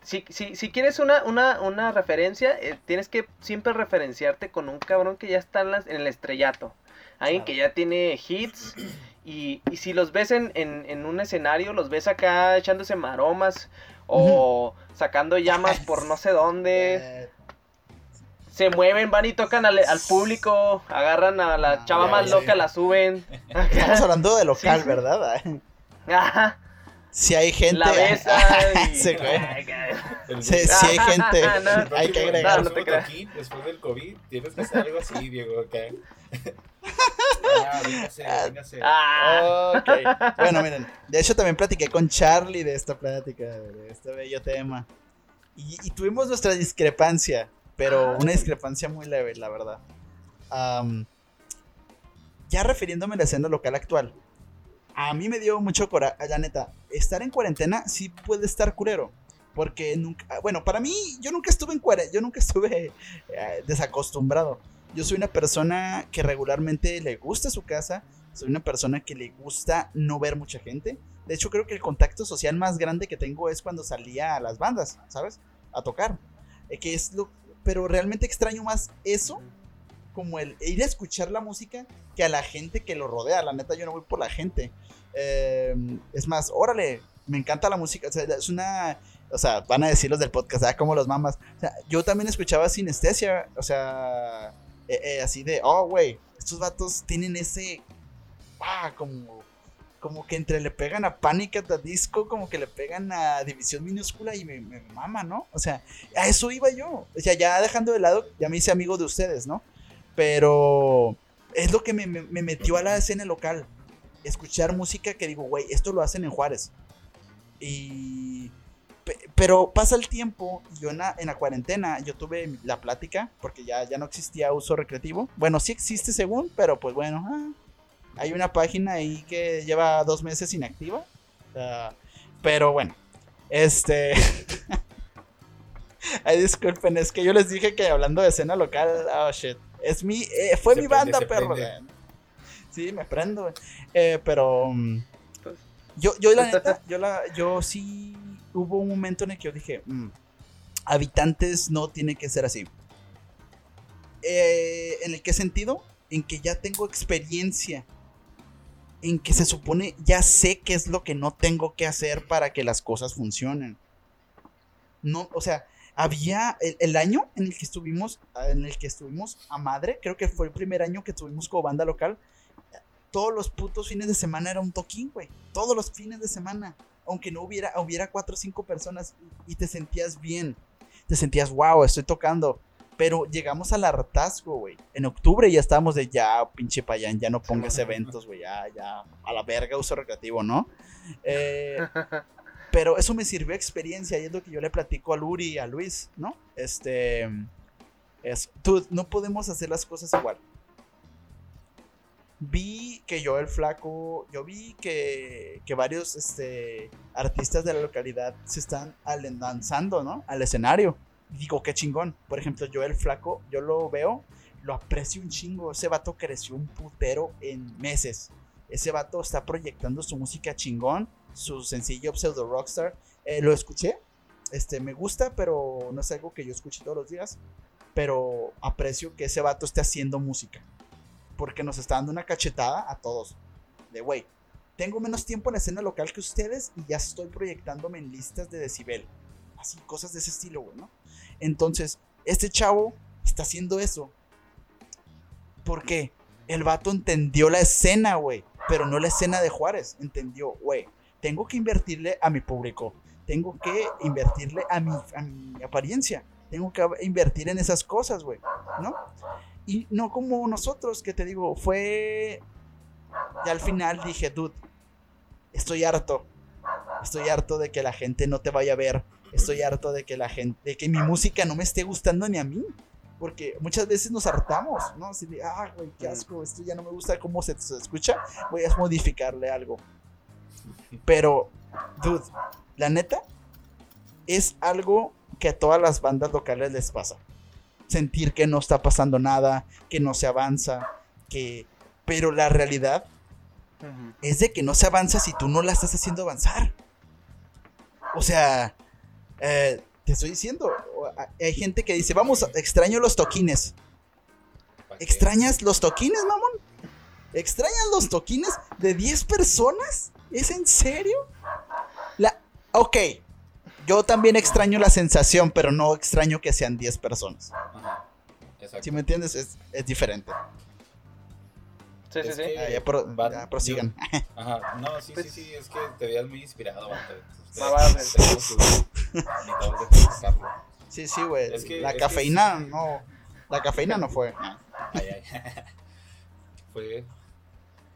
Si, si, si quieres una, una, una referencia, eh, tienes que siempre referenciarte con un cabrón que ya está en, las- en el estrellato. Alguien que ya tiene hits. Y, y si los ves en, en, en un escenario, los ves acá echándose maromas o sacando llamas por no sé dónde. Eh, Se mueven, van y tocan al, al público, agarran a la Ah, chava más ya, loca, la suben. Estamos hablando de local, Sí, sí. ¿verdad? Ajá, Si hay gente. la besa y... Sí, güey. Ay, ay. El- Si, hay gente. No, hay que agregar. No, no te próximo creas. toquín, después del COVID, tienes que hacer algo así, Diego, acá. Ah, véngase, véngase. Ah, Ok. Bueno, miren, de hecho también platiqué con Charlie de esta plática, de este bello tema. Y, y tuvimos nuestra discrepancia, pero Ah. una discrepancia muy leve, la verdad. Ya refiriéndome a la escena local actual, a mí me dio mucho coraje, la neta, estar en cuarentena sí puede estar culero. Porque nunca, bueno, para mí, yo nunca estuve en cuarentena, yo nunca estuve eh, desacostumbrado. Yo soy una persona que regularmente le gusta su casa, soy una persona que le gusta no ver mucha gente. De hecho, creo que el contacto social más grande que tengo es cuando salía a las bandas, ¿sabes? A tocar. Eh, que es lo, pero realmente extraño más eso, como el ir a escuchar la música, que a la gente que lo rodea. La neta, yo no voy por la gente. Eh, es más, órale, me encanta la música. O sea, es una. O sea, van a decir los del podcast, ah, como los mamas. O sea, yo también escuchaba sinestesia. O sea, eh, eh, así de, oh, güey, estos vatos tienen ese. Ah, como. Como que entre le pegan a Panic at Disco, como que le pegan a División Minúscula y me mama, ¿no? O sea, a eso iba yo. O sea, ya dejando de lado, ya me hice amigo de ustedes, ¿no? Pero es lo que me, me- me metió a la escena local. Escuchar música que digo, güey, esto lo hacen en Juárez. Y. pe- Pero pasa el tiempo, yo en la, en la cuarentena, yo tuve la plática, porque ya, ya no existía uso recreativo. Bueno, sí existe según, pero pues bueno, ah, hay una página ahí que lleva dos meses inactiva. Ah, pero bueno, este. Ay, disculpen, es que yo les dije que hablando de escena local, oh shit. Es mi, eh, fue Se mi prende, banda, perro. prende. Sí, me prendo, güey. Eh, pero. mm, Pues- Yo, yo, la neta, yo, la, yo sí. Hubo un momento en el que yo dije: "Mm, Habitantes no tiene que ser así. Eh, ¿En el qué sentido? En que ya tengo experiencia. En que se supone ya sé qué es lo que no tengo que hacer para que las cosas funcionen. No, o sea, había el, el año en el que estuvimos, en el que estuvimos a madre, creo que fue el primer año que estuvimos como banda local. Todos los putos fines de semana era un toquín, güey. Todos los fines de semana. Aunque no hubiera, hubiera cuatro o cinco personas y te sentías bien. Te sentías, wow, estoy tocando. Pero llegamos al hartazgo, güey. En octubre ya estábamos de ya, pinche payán, ya no pongas eventos, güey. Ya, ya, a la verga uso recreativo, ¿no? Eh, pero eso me sirvió experiencia y es lo que yo le platico a Luri y a Luis, ¿no? Este. Es, tú, no podemos hacer las cosas igual. vi que yo el flaco, yo vi que, que varios este, artistas de la localidad se están lanzando, ¿no? Al escenario. Digo, qué chingón. Por ejemplo, yo el flaco, yo lo veo, lo aprecio un chingo. Ese vato creció un putero en meses. Ese vato está proyectando su música chingón, su sencillo Pseudo Rockstar. Eh, lo escuché, este, me gusta, pero no es algo que yo escuche todos los días. Pero aprecio que ese vato esté haciendo música. Porque nos está dando una cachetada a todos. De, güey, tengo menos tiempo en la escena local que ustedes y ya estoy proyectándome en listas de decibel. Así, cosas de ese estilo, güey, ¿no? Entonces, este chavo está haciendo eso. ¿Por qué? El vato entendió la escena, güey. Pero no la escena de Juárez. Entendió, güey. Tengo que invertirle a mi público. Tengo que invertirle a mi, a mi apariencia. Tengo que invertir en esas cosas, güey. ¿No? Y no como nosotros, que te digo, fue. Y al final dije, dude, estoy harto. Estoy harto de que la gente no te vaya a ver. Estoy harto de que la gente, de que mi música no me esté gustando ni a mí. Porque muchas veces nos hartamos, ¿no? Así de, ah, güey, qué asco, esto ya no me gusta cómo se, se escucha. Voy a modificarle algo. Pero, dude, la neta, es algo que a todas las bandas locales les pasa. Sentir que no está pasando nada, que no se avanza, que... Pero la realidad es de que no se avanza si tú no la estás haciendo avanzar. O sea, eh, te estoy diciendo, hay gente que dice, vamos, extraño los toquines. ¿Extrañas los toquines, mamón? ¿Extrañas los toquines de 10 personas? ¿Es en serio? La... Ok, yo también extraño la sensación, pero no extraño que sean 10 personas. Ajá. Si me entiendes, es, es diferente. Sí, sí, sí. Ah, ya, pro, ya prosigan. Ajá, no, sí, sí, sí, es que te veías muy inspirado, vato. Sí, sí, güey. la cafeína no. La cafeína no fue. Ay, ay. fue.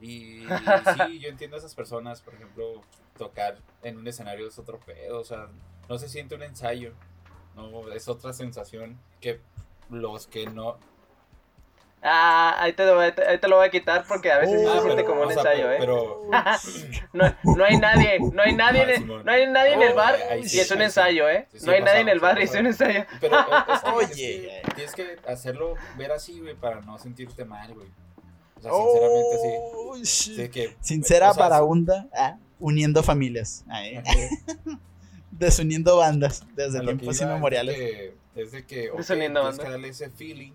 Y sí, yo entiendo a esas personas, por ejemplo, tocar en un escenario es otro pedo, o sea, no se siente un ensayo, no, es otra sensación que los que no, Ah, ahí te, lo, ahí te lo voy a quitar porque a veces se oh, siente como un ensayo, ¿eh? Pero... no, no, hay nadie, no hay nadie, no hay nadie en el bar y es un ensayo, ¿eh? no hay nadie en el bar y es un ensayo. Pero es, Oye, tienes que hacerlo ver así, güey, para no sentirte mal, güey. O sea, sinceramente sí. que, Sincera para hunda, ah, uniendo familias. Desuniendo bandas desde tiempos inmemoriales. Es de que, okay, tienes que darle ese feeling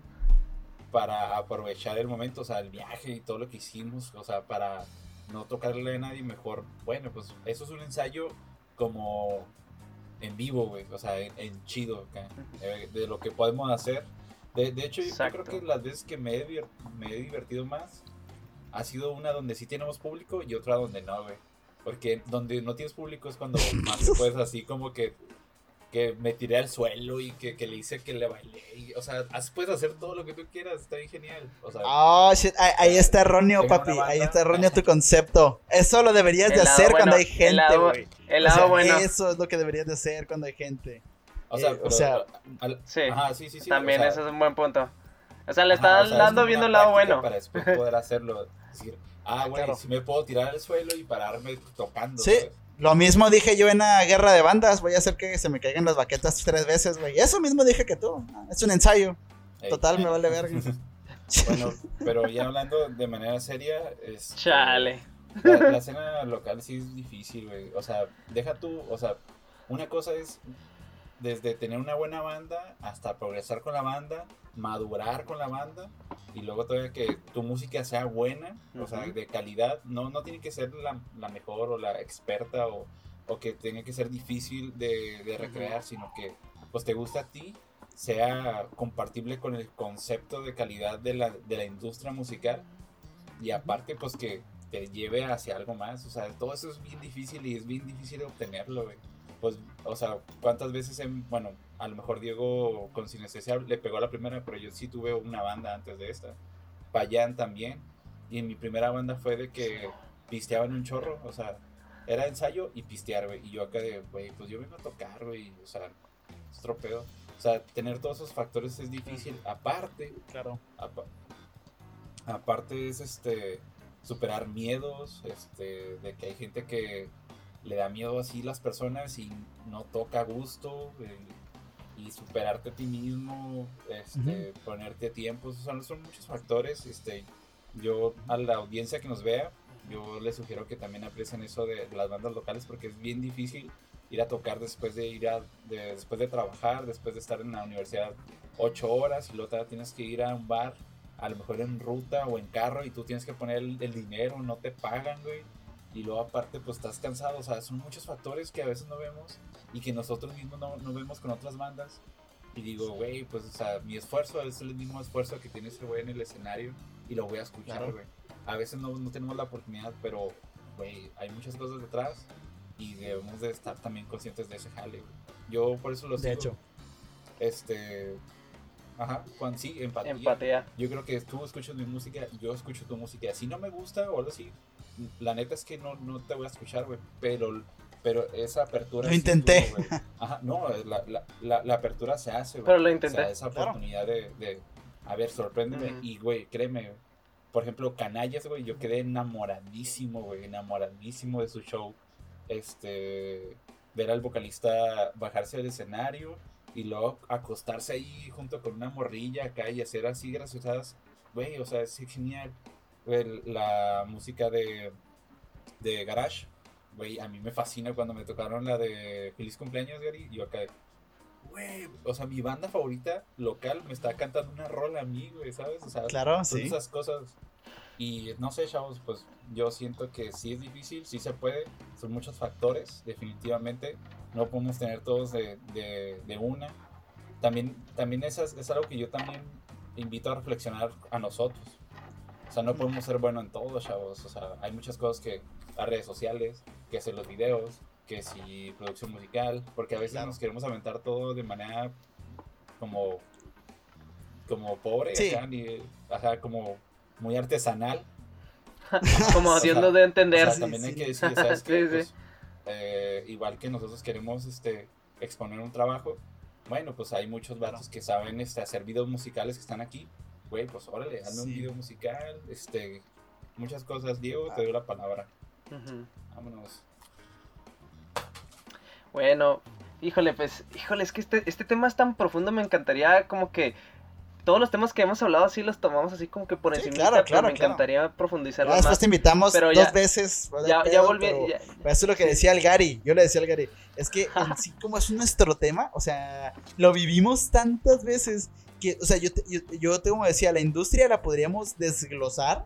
para aprovechar el momento, o sea, el viaje y todo lo que hicimos, o sea, para no tocarle a nadie mejor. Bueno, pues eso es un ensayo como en vivo, güey, o sea, en, chido, eh, de lo que podemos hacer. De, de hecho, yo creo que las veces que me he, me he divertido más ha sido una donde sí tenemos público y otra donde no, güey. Porque donde no tienes público es cuando más te puedes así como que que me tiré al suelo y que, le hice que le bailé. o sea, puedes hacer todo lo que tú quieras, está bien genial. O sea, oh, shit. Ahí, está erróneo, papi. ahí está erróneo tu concepto. Eso lo deberías de hacer cuando hay gente, güey. El lado bueno. Eso es lo que deberías de hacer cuando hay gente. O sea, eh, sí. Ajá, sí, sí, sí. También ese es un buen punto. O sea, le estás dando viendo el lado bueno. Para después poder hacerlo. Decir, ah, bueno, si me puedo tirar al suelo y pararme tocando. Sí. Lo mismo dije yo en la guerra de bandas. Voy a hacer que se me caigan las baquetas tres veces, güey. Eso mismo dije que tú. Es un ensayo. Total, me vale verga. bueno, pero ya hablando de manera seria. Es, Chale. La, escena local sí es difícil, güey. O sea, deja tú. O sea, una cosa es desde tener una buena banda hasta progresar con la banda, madurar con la banda y luego todavía que tu música sea buena, o sea, de calidad, no, no tiene que ser la, la mejor o la experta o, o, que tenga que ser difícil de, de recrear, sino que pues te gusta a ti, sea compatible con el concepto de calidad de la, de la industria musical y aparte pues que te lleve hacia algo más, o sea, todo eso es bien difícil y es bien difícil de obtenerlo, güey pues, o sea, cuántas veces, en, bueno, a lo mejor Diego con Sinestesia le pegó la primera, pero yo sí tuve una banda antes de esta. Payán también. Y en mi primera banda fue de que pisteaban un chorro, o sea, era ensayo y pistear, güey. Y yo acá de, güey, pues yo vengo a tocar, güey, o sea, es tropeo. O sea, tener todos esos factores es difícil. Aparte, claro. aparte es este superar miedos, este, de que hay gente que le da miedo así las personas y no toca a gusto. eh, y superarte a ti mismo, este, ponerte tiempos, son, son muchos factores. Este, yo a la audiencia que nos vea, yo les sugiero que también aprecien eso de, las bandas locales porque es bien difícil ir a tocar después de ir a, de- después de trabajar, después de estar en la universidad ocho horas y luego tienes que ir a un bar, a lo mejor en ruta o en carro y tú tienes que poner el, el dinero, no te pagan, güey. Y luego aparte pues estás cansado, o sea, son muchos factores que a veces no vemos y que nosotros mismos no, no vemos con otras bandas. Y digo, güey, pues, o sea, mi esfuerzo es el mismo esfuerzo que tiene ese güey en el escenario y lo voy a escuchar, Claro. güey. A veces no, no tenemos la oportunidad, pero, güey, hay muchas cosas detrás y debemos de estar también conscientes de ese jale, güey. Yo por eso lo De sigo. hecho. Este. Ajá, Juan, sí, empatía. Empatea. Yo creo que tú escuchas mi música y yo escucho tu música. Si no me gusta o algo así, la neta es que no, no te voy a escuchar, güey. Pero, pero esa apertura. Lo intenté. Ajá, no, la, la, la, la apertura se hace, güey. Pero lo O intenté. sea, esa Claro. oportunidad de, de, a ver, sorpréndeme. Y, güey, créeme, por ejemplo, Canallas, güey, yo quedé enamoradísimo, güey, enamoradísimo de su show. Este, ver al vocalista bajarse del escenario y luego acostarse ahí junto con una morrilla acá y hacer así graciosadas. Güey, o sea, es genial. Güey, la música de, de Garage, güey, a mí me fascina cuando me tocaron la de Feliz cumpleaños, Gary. Yo acá, güey, o sea, mi banda favorita local me está cantando una rola a mí, güey, ¿sabes? O sea, Claro, son sí. esas cosas. Y no sé, chavos, pues yo siento que sí es difícil, sí se puede. Son muchos factores, definitivamente. No podemos tener todos de, de- de una. También, también es, es algo que yo también invito a reflexionar a nosotros. O sea, no podemos ser buenos en todo, chavos. O sea, hay muchas cosas que las redes sociales, que hacer los videos, que si producción musical, porque a veces Claro. nos queremos aventar todo de manera como como pobre, Sí. acá, ni- ajá, como muy artesanal. Como O sea, haciendo de O entender. sea, también hay sí. que decir, ¿sabes qué? Sí, sí. Pues, eh, igual que nosotros queremos este, exponer un trabajo, bueno, pues hay muchos vatos que saben este, hacer videos musicales que están aquí. Güey, pues órale, hazme un Sí. video musical, este, muchas cosas. Diego, te doy la palabra. Vámonos. Bueno, híjole, pues, híjole, es que este, este tema es tan profundo, me encantaría como que todos los temas que hemos hablado así los tomamos así como que por Sí, encima, claro, pero claro, me claro. encantaría profundizarlo Ya después más. te invitamos pero dos ya- veces. Ya, ya volví, pero- ya- pero eso es lo que decía el Gary. Yo le decía al Gary. Es que en sí, como es nuestro tema, o sea, lo vivimos tantas veces que, o sea, yo, te- yo, yo te- como decía, la industria la podríamos desglosar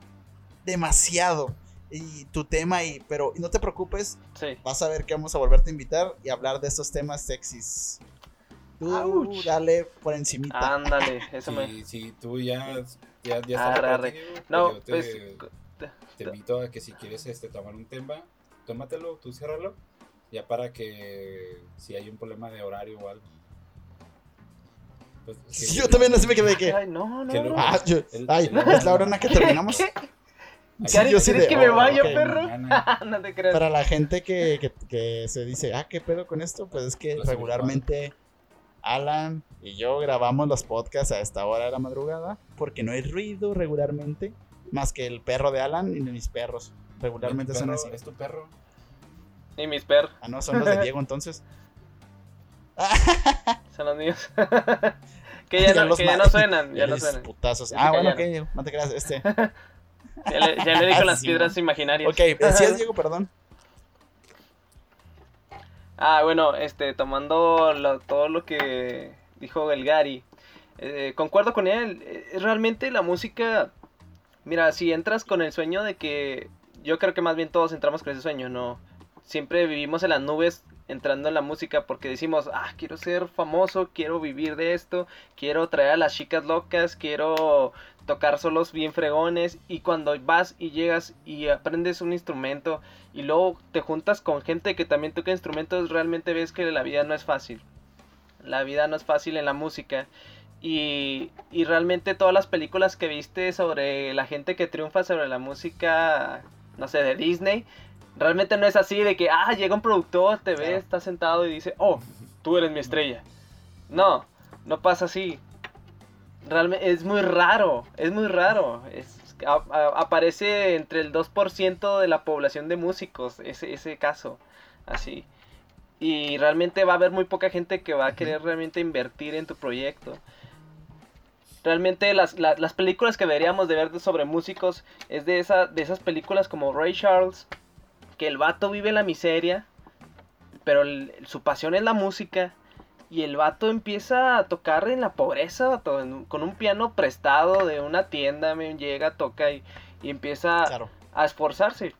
demasiado. Y tu tema, y, pero no te preocupes, sí. vas a ver que vamos a volverte a invitar y hablar de estos temas sexys. Tú Ouch. dale por encimita. Ándale, eso me... Si, si tú ya, ya, ya Arre, No, yo te, pues... te invito a que si quieres este, tomar un tema, tómatelo, tú ciérralo, ya para que si hay un problema de horario o algo. Pues, que- yo también así me quedé que. Ay, no, no, que no. Ah, yo- El- ay, el- es la hora en la que terminamos. Sí, yo sí ¿quieres de, que me oh, vaya, perro? No te creas. Para la gente que, que- que se dice, ah, ¿qué pedo con esto? Pues es que Los regularmente Alan y yo grabamos los podcasts a esta hora de la madrugada porque no hay ruido regularmente, más que el perro de Alan y de mis perros. Regularmente Tu son perro, así. Es tu perro. Y mis perros, Ah, no, son los de Diego entonces. son los míos. Que ya, no, los que ya no suenan, ya no suenan. putazos. Ah, bueno, ok, no te creas. Este. Ya le, ya le di con las piedras imaginarias. Ok, decías Diego, perdón. Ah, bueno, este, tomando lo- todo lo que dijo el Gary, eh, concuerdo con él. eh, realmente la música, mira, si entras con el sueño de que, yo creo que más bien todos entramos con ese sueño, ¿no? Siempre vivimos en las nubes entrando en la música porque decimos, ah, quiero ser famoso, quiero vivir de esto, quiero traer a las chicas locas, quiero tocar solos bien fregones y cuando vas y llegas y aprendes un instrumento y luego te juntas con gente que también toca instrumentos, realmente ves que la vida no es fácil. La vida no es fácil en la música. Y, y realmente todas las películas que viste sobre la gente que triunfa sobre la música, no sé, de Disney, realmente no es así de que, ah, llega un productor, te ve, está sentado y dice, oh, tú eres mi estrella. No, no pasa así. Realmente es muy raro, es muy raro. Es a- a- aparece entre el 2% de la población de músicos, ese, ese caso, así. Y realmente va a haber muy poca gente que va a querer realmente invertir en tu proyecto. Realmente las, la- las películas que deberíamos de ver sobre músicos es de, esa, de esas películas como Ray Charles, que el vato vive la miseria, pero el- su pasión es la música. Y el vato empieza a tocar en la pobreza, vato, en- con un piano prestado de una tienda, men, llega, toca y, y empieza Claro. a esforzarse.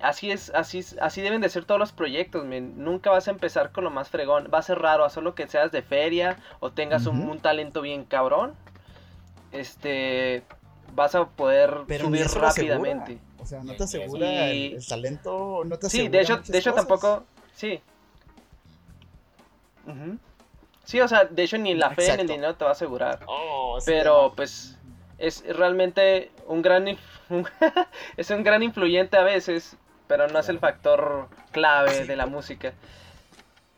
Así es, así es- así deben de ser todos los proyectos, men. Nunca vas a empezar con lo más fregón. Va a ser raro, a solo que seas de feria o tengas un, talento bien cabrón. Este vas a poder Pero subir rápidamente. O sea, no te asegura Y- el, el talento, no te Sí, asegura de hecho, de hecho cosas. tampoco. Sí. Sí, o sea, de hecho ni la fe ni el Exacto. dinero te va a asegurar. Oh, Pero pues es realmente un gran es un gran influyente a veces, pero no es el factor clave Sí. de la música.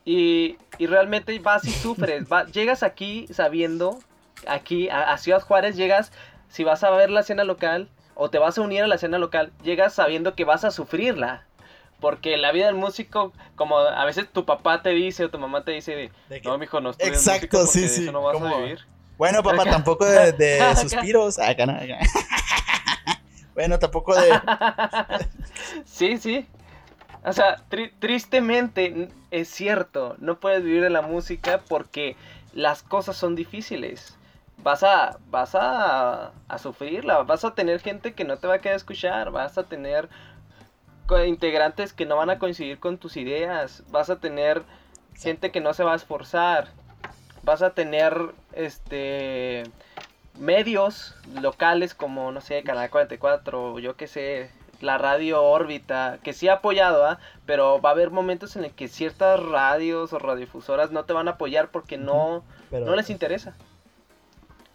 Y, y realmente vas y sufres, va- llegas aquí sabiendo, aquí a, a Ciudad Juárez llegas, si vas a ver la escena local o te vas a unir a la escena local, llegas sabiendo que vas a sufrirla. Porque la vida del músico, como a veces tu papá te dice o tu mamá te dice, de, que- no, mijo, no estudies Exacto, música sí, sí, eso no vas a vivir. Bueno, papá, Acá. tampoco de, de Acá. suspiros. Acá acá. bueno, tampoco de. Sí, sí. O sea, tri- tristemente es cierto, no puedes vivir de la música porque las cosas son difíciles. Vas a, vas a, a sufrirla, vas a tener gente que no te va a querer escuchar, vas a tener integrantes que no van a coincidir con tus ideas, vas a tener gente que no se va a esforzar, vas a tener este medios locales como no sé Canal 44 o yo que sé la radio órbita que sí ha apoyado ¿ah? pero va a haber momentos en el que ciertas radios o radiodifusoras no te van a apoyar porque no Pero, no les interesa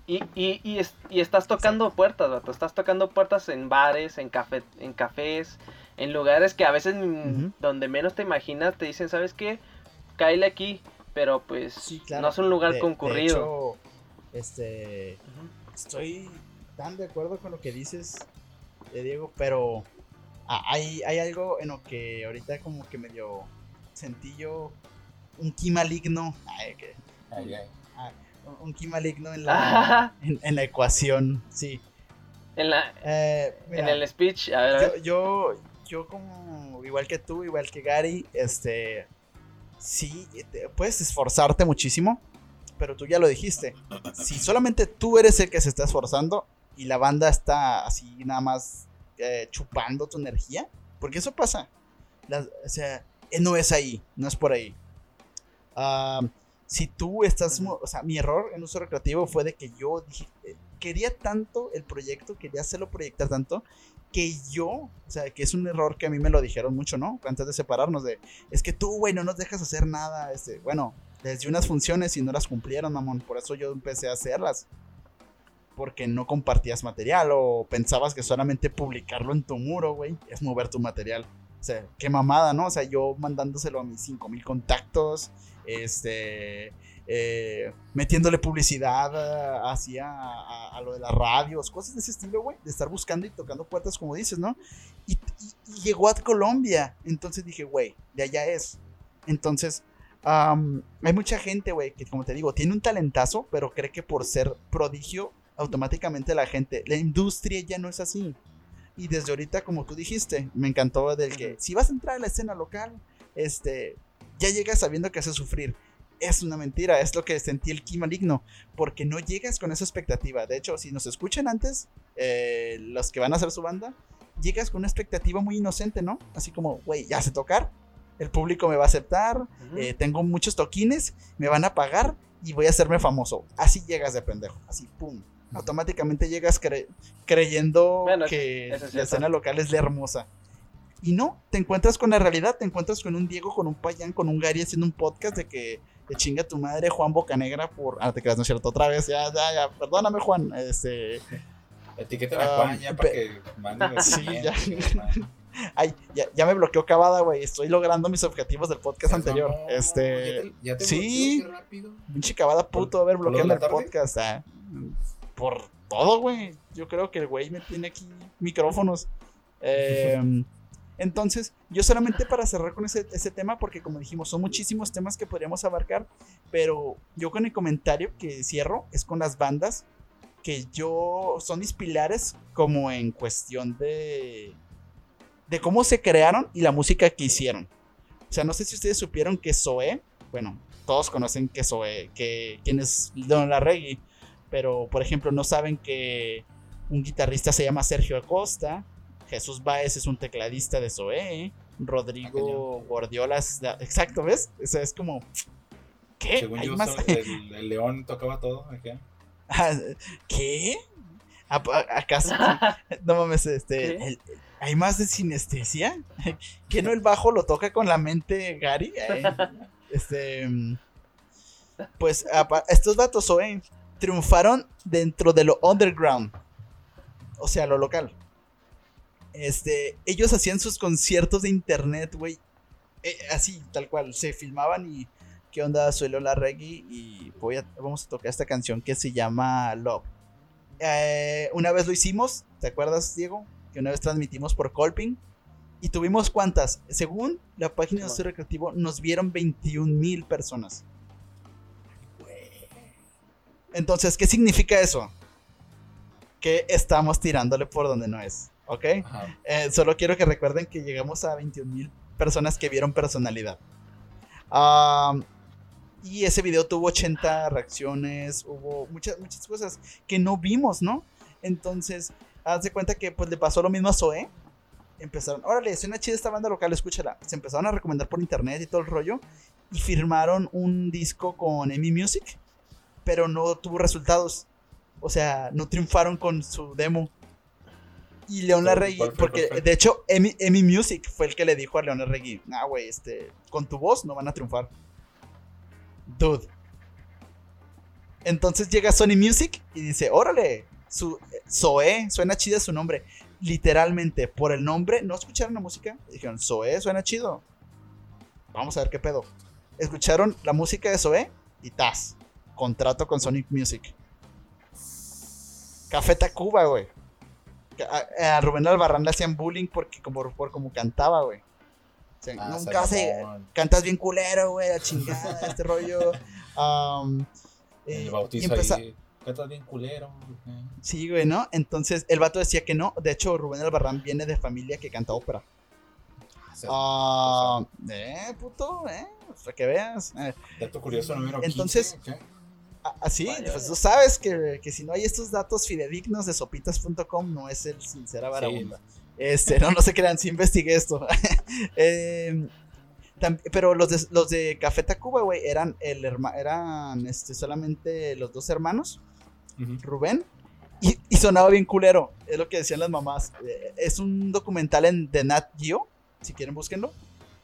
y, y, y, es- y estás tocando puertas, vato. Estás tocando puertas en bares, en, café, en cafés, en lugares que a veces mm, Ujú. donde menos te imaginas te dicen, ¿sabes qué? Cáele aquí. Pero pues Sí, claro. no es un lugar De- de concurrido. hecho, este. Estoy tan de acuerdo con lo que dices, eh, Diego, pero ah, hay, hay algo en lo que ahorita como que medio sentí yo un ki maligno. ay, que- Ay, ay. Un ki maligno en la, en, en la ecuación, sí. en, la, Eh, en el speech, a ver, a yo, ver. yo, yo como, igual que tú, igual que Gary, este, sí, te- puedes esforzarte muchísimo, pero tú ya lo dijiste. Si solamente tú eres el que se está esforzando y la banda está así nada más eh, chupando tu energía, porque eso pasa. Las- o sea, eh, no es ahí, no es por ahí. Ah, si tú estás, o sea, mi error en uso recreativo fue de que yo dije, eh, quería tanto el proyecto, quería hacerlo proyectar tanto, que yo, o sea, que es un error que a mí me lo dijeron mucho, ¿no? Antes de separarnos, de, es que tú, güey, no nos dejas hacer nada, este, bueno, les di unas funciones y no las cumplieron, mamón, por eso yo empecé a hacerlas, porque no compartías material o pensabas que solamente publicarlo en tu muro, güey, es mover tu material. O sea, qué mamada, ¿no? O sea, yo mandándoselo a mis 5000 contactos, este, eh, metiéndole publicidad eh, hacia a, a lo de las radios, cosas de ese estilo, güey, de estar buscando y tocando puertas, como dices, ¿no? Y, y- y llegó a Colombia, entonces dije, güey, de allá es. Entonces, hay mucha gente, güey, que como te digo, tiene un talentazo, pero cree que por ser prodigio, automáticamente la gente, la industria ya no es así. Y desde ahorita, como tú dijiste, me encantó del que si vas a entrar a la escena local, este, ya llegas sabiendo que hace sufrir. Es una mentira, es lo que sentí el ki maligno, porque no llegas con esa expectativa. De hecho, si nos escuchan antes, eh, los que van a hacer su banda, llegas con una expectativa muy inocente, ¿no? Así como, güey, ya sé tocar, el público me va a aceptar, eh, tengo muchos toquines, me van a pagar y voy a hacerme famoso. Así llegas de pendejo, así, pum. Automáticamente llegas cre- creyendo Bueno, que es la escena local es la hermosa. Y no, te encuentras con la realidad, te encuentras con un Diego, con un Payán, con un Gary haciendo un podcast de que te chinga tu madre Juan Bocanegra por... Ah, te creas, no es cierto, otra vez, ya, ya, ya, perdóname Juan, este... Etiqueten a Juan ya para que manden Sí, ya. Ay, ya, ya me bloqueó Cavada, güey, estoy logrando mis objetivos del podcast anterior. No, este... ya te- ya te Sí. Pinche Cavada puto, a ver, ¿Por lo de bloqueando la el podcast. ah. por todo, güey. Yo creo que el güey me tiene aquí micrófonos. Em, entonces, yo solamente para cerrar con ese, tema, porque como dijimos, son muchísimos temas que podríamos abarcar, pero yo con el comentario que cierro es con las bandas que yo son mis pilares como en cuestión de de cómo se crearon y la música que hicieron. O sea, no sé si ustedes supieron que Zoé, bueno, todos conocen que Zoé, que quién es Don Larregui, pero por ejemplo no saben que un guitarrista se llama Sergio Acosta, Jesús Baez es un tecladista de Zoé, Rodrigo Guardiola exacto, ¿ves? O sea, es como ¿qué? Según yo, el, león tocaba todo, ¿qué? Ah, ¿Qué? ¿Acaso? no mames, este, ¿Hay más de sinestesia? ¿Que no el bajo lo toca con la mente Gary? Eh, este. Pues estos vatos hoy triunfaron dentro de lo underground. O sea, lo local. Este, ellos hacían sus conciertos de internet, güey. Eh, así, tal cual. Se filmaban y. ¿Qué onda? Soy Lola Reggae y voy a, vamos a tocar esta canción que se llama Love. Eh, una vez lo hicimos, ¿te acuerdas, Diego? que una vez transmitimos por Colping. Y tuvimos cuántas, según la página de Estudio Recreativo, nos vieron 21 mil personas. Entonces, ¿qué significa eso? Que estamos tirándole por donde no es, ¿ok? Eh, solo quiero que recuerden que llegamos a 21 mil personas que vieron personalidad. y ese video tuvo 80 reacciones, hubo muchas, muchas cosas que no vimos, ¿no? Entonces, haz de cuenta que pues le pasó lo mismo a Zoe. Empezaron, órale, suena chida esta banda local, escúchala. Se empezaron a recomendar por internet y todo el rollo. Y firmaron un disco con EMI Music, pero no tuvo resultados. O sea, no triunfaron con su demo. Y León Larregui, porque de hecho EMI, Music fue el que le dijo a León Larregui, ah, güey, este, con tu voz no van a triunfar. Dude. Entonces llega Sony Music y dice, órale, su Zoe, suena chida su nombre. Literalmente, por el nombre, no escucharon la música. Dijeron, Zoe, suena chido. Vamos a ver qué pedo. Escucharon la música de Zoe y tas. Contrato con Sonic Music. Café Tacuba, güey. A, Rubén Albarrán le hacían bullying porque como, por como cantaba, güey. Ah, nunca se. Cantas bien culero, güey, la chingada, este rollo. Um, el bautizo ahí Estás bien culero. Sí, güey, ¿no? Entonces el vato decía que no. De hecho, Rubén Albarrán viene de familia que canta ópera. Ah, eh, puto, eh. Para que veas. Eh. Dato curioso número Entonces, así, pues tú sabes que, que, si no hay estos datos fidedignos de sopitas.com, no es el sincera vagabunda. Este, no, no se crean, sí investigué esto. eh, pero los de, los de Café Tacuba, güey, eran, el eran este, solamente los dos hermanos. Rubén. Y, sonaba bien culero, es lo que decían las mamás. Eh, es un documental en The Nat Geo, si quieren búsquenlo.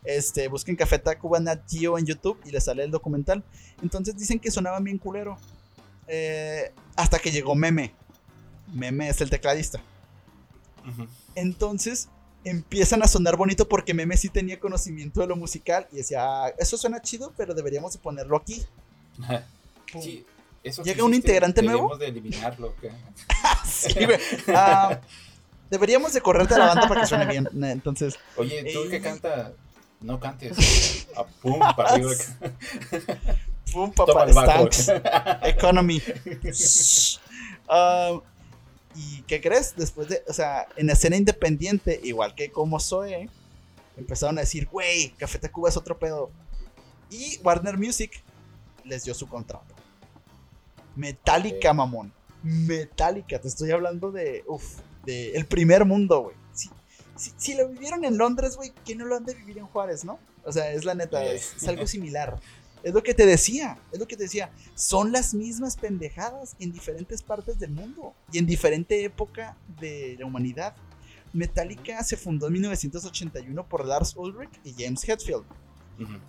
Este, busquen Café Tacuba Nat Geo en YouTube y les sale el documental. Entonces dicen que sonaban bien culero. Eh, hasta que llegó Meme. Meme es el tecladista. Entonces empiezan a sonar bonito porque Meme sí tenía conocimiento de lo musical y decía, ah, eso suena chido, pero deberíamos de ponerlo aquí. sí, Llega un integrante nuevo. de eliminarlo. sí, ah, deberíamos de correrte a la banda para que suene bien. Entonces. Oye, tú que canta, no cantes. Ah, pum, para arriba. pum, papá. Economy. Uh, ¿Y qué crees? Después de, o sea, en la escena independiente, igual que como soy, empezaron a decir, güey, Café Tacuba es otro pedo. Y Warner Music les dio su contrato. Metallica, mamón. Metallica, te estoy hablando de, uff, de el primer mundo, güey. Si, lo vivieron en Londres, güey, ¿quién no lo han de vivir en Juárez, no? O sea, es la neta, es, algo similar. Es lo que te decía, es lo que te decía. Son las mismas pendejadas en diferentes partes del mundo y en diferente época de la humanidad. Metallica se fundó en 1981 por Lars Ulrich y James Hetfield.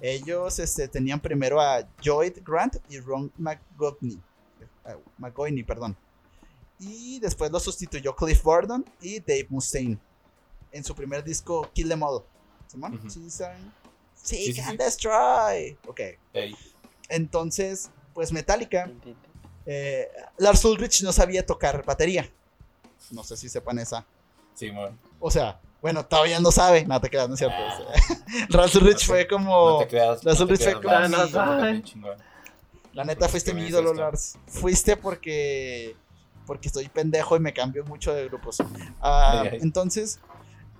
Ellos este, tenían primero a Lloyd Grant y Ron McGovney. Eh, McGoyney, perdón. Y después lo sustituyó Cliff Gordon y Dave Mustaine en su primer disco Kill Them All. Sí, can destroy. Ok. Entonces, pues Metallica eh, Lars Ulrich no sabía tocar batería. No sé si sepan esa. Sí, mon. O sea, bueno, todavía no sabe. No te creas, no es cierto. Ah. Lars Ulrich No fue como. No te creas. Lars no Ulrich fue como también chingón. La neta, fuiste mi ¿Qué ídolo? Lars. Fuiste porque. Porque estoy pendejo y me cambio mucho de grupos. Ah, Ay, ay. Entonces,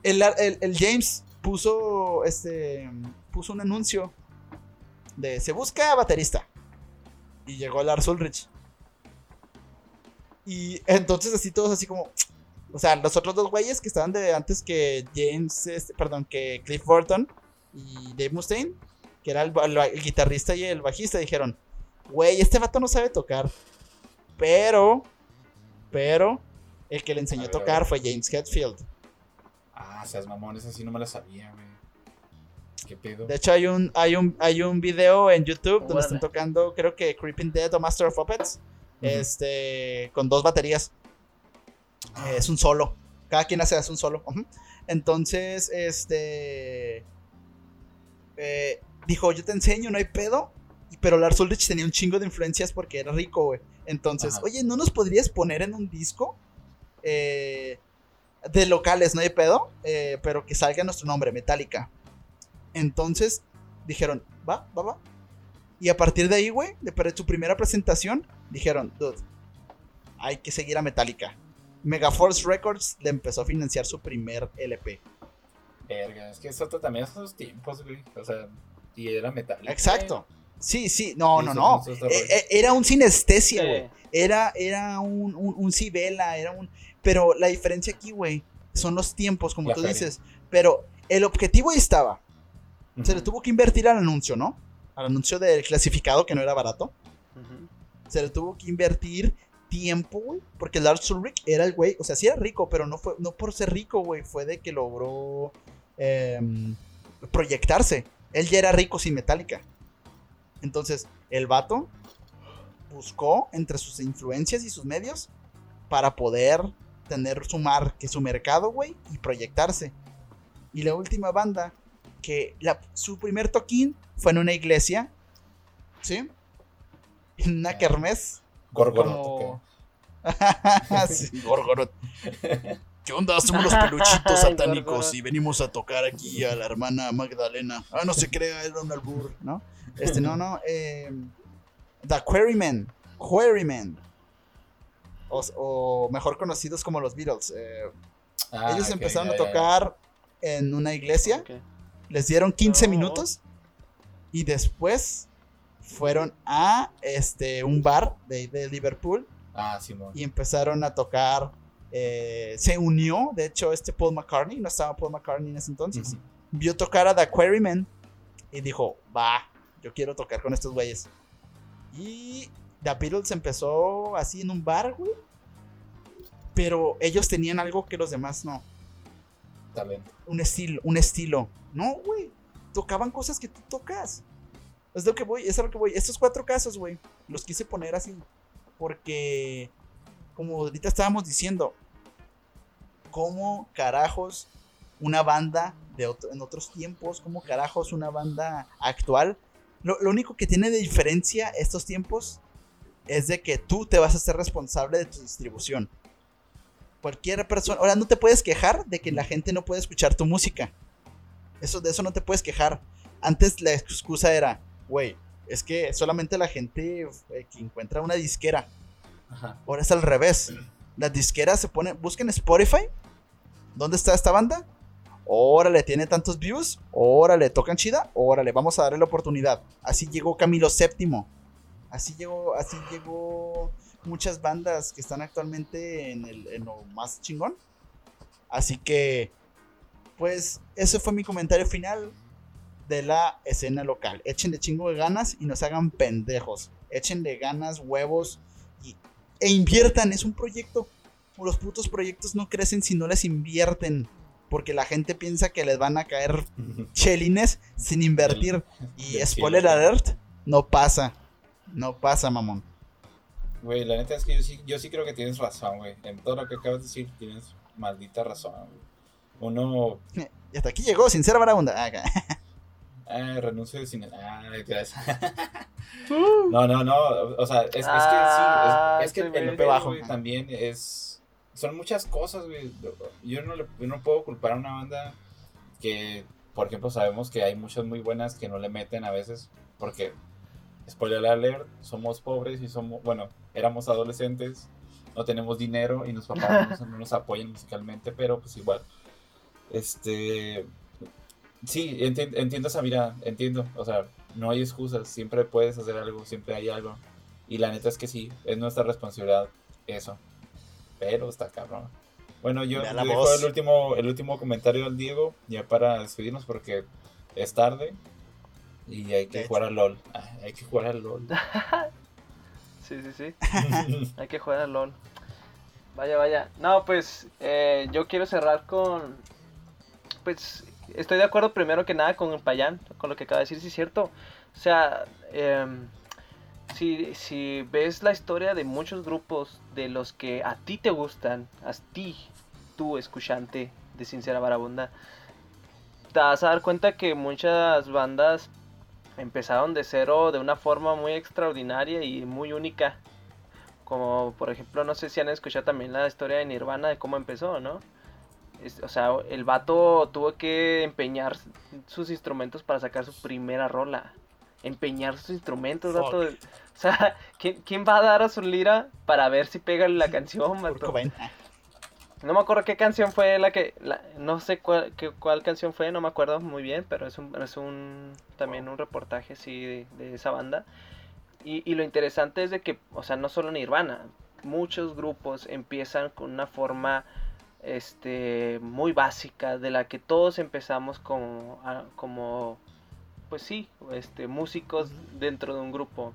el, el- el James puso. Este. Puso un anuncio. De se busca baterista. Y llegó Lars Ulrich. Y entonces así todos así como. O sea, los otros dos güeyes que estaban de antes que James, este, perdón, que Cliff Burton y Dave Mustaine, que era el, guitarrista y el bajista, dijeron, güey, este vato no sabe tocar. Pero, pero, el que le enseñó A ver, tocar fue James Hetfield. Ah, seas mamón, esa sí no me la sabía, güey. ¿Qué pedo? De hecho, hay un, hay un, hay un video en YouTube donde están tocando, creo que Creeping Dead o Master of Puppets, este, con dos baterías. Eh, es un solo. Cada quien hace, hace un solo. Entonces, este. eh, dijo: Yo te enseño, no hay pedo. Pero Lars Ulrich tenía un chingo de influencias porque era rico, güey. Entonces, Ajá. oye, ¿no nos podrías poner en un disco? Eh, de locales, no hay pedo. eh, pero que salga nuestro nombre, Metallica. Entonces, dijeron: Va, va, va. Y a partir de ahí, güey, de para su primera presentación, dijeron: Dude, hay que seguir a Metallica. Megaforce Records le empezó a financiar su primer LP. Verga, es que eso también esos tiempos, güey. O sea, y era metal. Exacto. Sí, sí, no, Sí, no, no. Eh, eh, Era un sinestesia, Sí. güey. Era, era un, un, un Cibela, era un... Pero la diferencia aquí, güey, son los tiempos, como La tú feria. dices. Pero el objetivo ahí estaba. Se le tuvo que invertir al anuncio, ¿no? Al anuncio del clasificado, que no era barato. Se le tuvo que invertir tiempo, güey. Porque Lars Ulrich era el güey. O sea, sí era rico, pero no fue no por ser rico, güey. Fue de que logró em, proyectarse. Él ya era rico sin Metallica. Entonces, el vato buscó entre sus influencias y sus medios para poder tener su mar, que su mercado, güey, y proyectarse. Y la última banda, que la- su primer toquín fue en una iglesia, ¿sí? En una Ah. kermés. Gorgoroth, como- ok. Sí, Gorgoroth. ¿Qué onda? Somos los peluchitos satánicos y venimos a tocar aquí a la hermana Magdalena. Ah, no se crea, era un albur, ¿no? Este, no, no. eh, The Quarrymen. Quarrymen. O, o mejor conocidos como los Beatles. eh, Ah, ellos empezaron a tocar en una iglesia. Les dieron 15 No. minutos. Y después fueron a este, un bar de, de Liverpool Ah, y empezaron a tocar. eh, se unió, de hecho, este Paul McCartney, no estaba Paul McCartney en ese entonces, Ujú. vio tocar a The Quarrymen y dijo, va, yo quiero tocar con estos güeyes. Y The Beatles empezó así en un bar, güey. Pero ellos tenían algo que los demás no. Talento. Un estilo, un estilo. No, güey. Tocaban cosas que tú tocas. Es lo que voy, es a lo que voy. Estos cuatro casos, güey, los quise poner así. Porque, como ahorita estábamos diciendo, ¿cómo carajos una banda de otro- en otros tiempos, cómo carajos una banda actual? Lo, lo único que tiene de diferencia estos tiempos es de que tú te vas a ser responsable de tu distribución. Cualquier persona, ahora no te puedes quejar de que la gente no puede escuchar tu música. Eso, de eso no te puedes quejar. Antes la excusa era, güey, es que solamente la gente eh, que encuentra una disquera. Ajá. Ahora es al revés. Las disqueras se ponen, busquen Spotify. ¿Dónde está esta banda? Órale, tiene tantos views. Órale, tocan chida. Órale, vamos a darle la oportunidad. Así llegó Camilo VII. Así llegó, así llegó muchas bandas que están actualmente en, el, en lo más chingón. Así que, pues, ese fue mi comentario final de la escena local. Échenle chingo de ganas y no se hagan pendejos. Échenle ganas, huevos y, e inviertan. Es un proyecto. Los putos proyectos no crecen si no les invierten. Porque la gente piensa que les van a caer chelines sin invertir. Y spoiler alert, no pasa. No pasa, mamón. Güey, la neta es que yo sí, yo sí creo que tienes razón, güey. En todo lo que acabas de decir, tienes maldita razón, güey. Uno. Y hasta aquí llegó, sin ser vagabunda. Ah, acá. ah, renuncio de cine. Ah, gracias. no, no, no. O sea, es, es que Ah, sí. Es, es que el pedo, bajo. güey, también es. Son muchas cosas, güey. Yo no, le- yo no puedo culpar a una banda que, por ejemplo, sabemos que hay muchas muy buenas que no le meten a veces. Porque, spoiler alert, somos pobres y somos. Bueno, éramos adolescentes. No tenemos dinero y nuestros papás no nos- no nos apoyan musicalmente, pero pues igual. Este. Sí, enti- entiendo esa mirada, entiendo. O sea, no hay excusas, siempre puedes hacer algo, siempre hay algo. Y la neta es que sí, es nuestra responsabilidad eso. Pero está cabrón. Bueno, yo dejo voz. el último, el último comentario al Diego, ya para despedirnos porque es tarde y hay que jugar al LOL. Ah, hay que jugar al LOL. Sí, sí, sí. Hay que jugar al LOL. Vaya, vaya. No, pues eh, yo quiero cerrar con. Pues estoy de acuerdo primero que nada con el Payán, con lo que acaba de decir, sí es cierto. O sea, em, si, si ves la historia de muchos grupos de los que a ti te gustan, a ti, tú escuchante de Sincera Barabunda, te vas a dar cuenta que muchas bandas empezaron de cero de una forma muy extraordinaria y muy única. Como por ejemplo, no sé si han escuchado también la historia de Nirvana de cómo empezó, ¿no? Es- o sea, el vato tuvo que empeñar sus instrumentos para sacar su primera rola. Empeñar sus instrumentos, Fuck. vato. O sea, ¿quién, quién va a dar a su lira para ver si pega la canción, vato? No me acuerdo qué canción fue la que. la- no sé cuál, qué- cuál canción fue, no me acuerdo muy bien, pero es un, es un también un reportaje así de, de esa banda. Y, y lo interesante es de que, o sea, no solo Nirvana, muchos grupos empiezan con una forma este muy básica de la que todos empezamos como como pues sí este músicos dentro de un grupo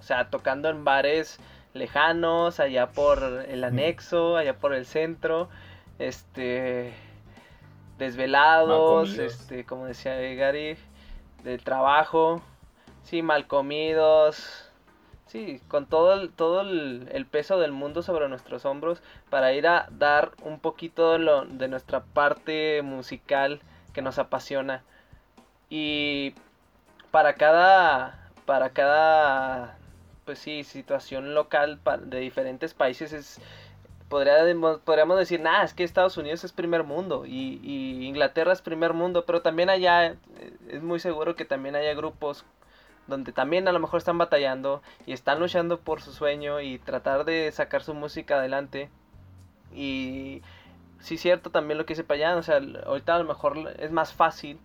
o sea tocando en bares lejanos allá por el anexo allá por el centro este desvelados este como decía Gary del trabajo sí mal comidos Sí, con todo el, todo el, el peso del mundo sobre nuestros hombros para ir a dar un poquito de, lo, de nuestra parte musical que nos apasiona. Y para cada, para cada, pues sí, situación local de diferentes países es, podría, podríamos decir, nada, es que Estados Unidos es primer mundo y, Inglaterra es primer mundo, pero también allá eh, es muy seguro que también haya grupos donde también a lo mejor están batallando y están luchando por su sueño y tratar de sacar su música adelante. Y sí, cierto también lo que dice Payán, o sea, ahorita a lo mejor es más fácil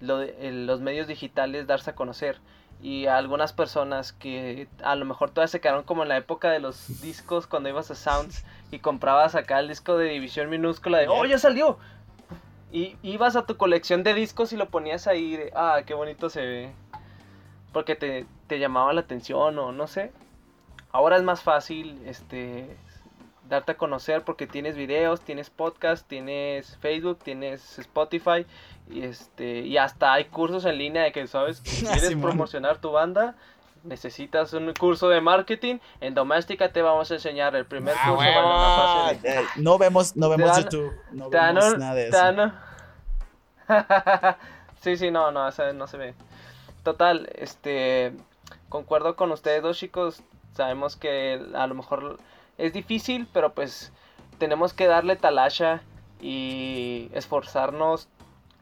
lo de- el- los medios digitales darse a conocer. Y a algunas personas que a lo mejor todavía se quedaron como en la época de los discos cuando ibas a Sounds y comprabas acá el disco de división minúscula de ¡Oh, ya salió! Y ibas a tu colección de discos y lo ponías ahí de ¡Ah, qué bonito se ve! porque te, te llamaba la atención o no sé. Ahora es más fácil este darte a conocer porque tienes videos, tienes podcast, tienes Facebook, tienes Spotify y este y hasta hay cursos en línea de que sabes si quieres promocionar tu banda necesitas un curso de marketing en Doméstica te vamos a enseñar el primer Ah, curso más fácil. Eh, no vemos, no vemos dan- YouTube. No vemos un- nada de eso. sí, sí, no, no, esa no se ve. Total, este, concuerdo con ustedes dos chicos, sabemos que a lo mejor es difícil, pero pues tenemos que darle talasha y esforzarnos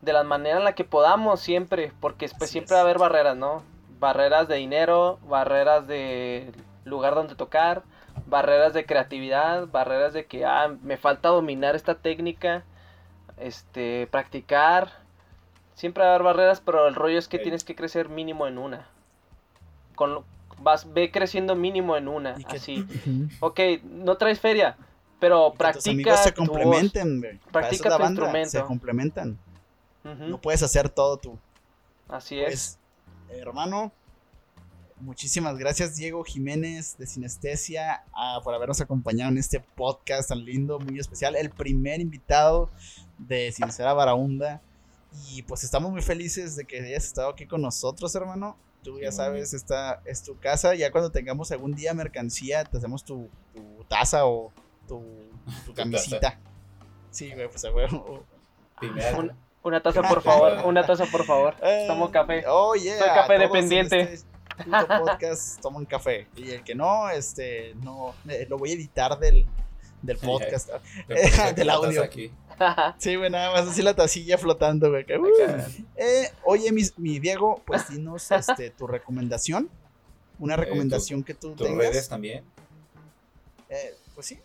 de la manera en la que podamos siempre, porque pues Así siempre va a haber barreras, ¿no? Barreras de dinero, barreras de lugar donde tocar, barreras de creatividad, barreras de que ah, me falta dominar esta técnica, este, practicar. Siempre va a haber barreras, pero el rollo es que tienes que crecer mínimo en una. Con lo- vas ve creciendo mínimo en una, así. Ok, no traes feria, pero Que tus practica amigos se tu voz. complementen, es Practica la tu banda, instrumento. Se complementan. No puedes hacer todo tú. Así es. Pues, hermano, muchísimas gracias, Diego Jiménez de Sinestesia, ah, por habernos acompañado en este podcast tan lindo, muy especial. El primer invitado de Sincera Barahunda. Y pues estamos muy felices de que hayas estado aquí con nosotros, hermano. Tú ya sabes, esta es tu casa. Ya cuando tengamos algún día mercancía, te hacemos tu, tu taza o tu, tu camisita. Sí, güey, pues a huevo. Un- Una taza, por favor. Una taza, por favor. Eh, Tomo café. Oh, yeah. Soy café dependiente. este podcast toman café. Y el que no, este, no, eh, lo voy a editar del, del podcast. Del audio. aquí. Sí, güey, nada más así la tacilla flotando, güey. uh. Eh, oye, mi, mi Diego, pues dinos este, tu recomendación. Una recomendación que tú Tus tengas. redes también. Eh, pues sí.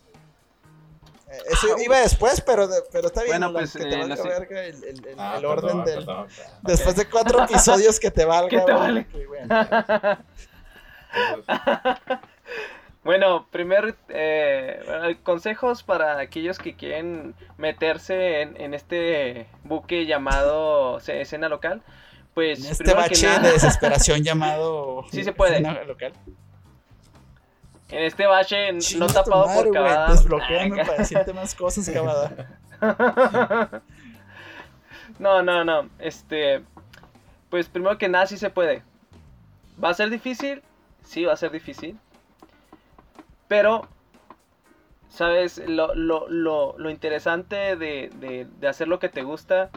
Eso iba después, pero, pero está bien. Bueno, pues, que te eh, valga no sé. verga el, el- el- Ah, el orden perdón, del. perdón. Después de cuatro episodios que te valga. Te vale. que, bueno, Bueno, primer eh, consejos para aquellos que quieren meterse en, en este buque llamado ce- escena local. Pues en este bache nada, de desesperación llamado. Sí se puede. escena local. En este bache no tapado madre, por. Desbloquéame para decirte más cosas, no, no, no. Este, pues primero que nada sí se puede. ¿Va a ser difícil? Sí, va a ser difícil. Pero, ¿sabes? Lo, lo, lo, lo interesante de, de, de hacer lo que te gusta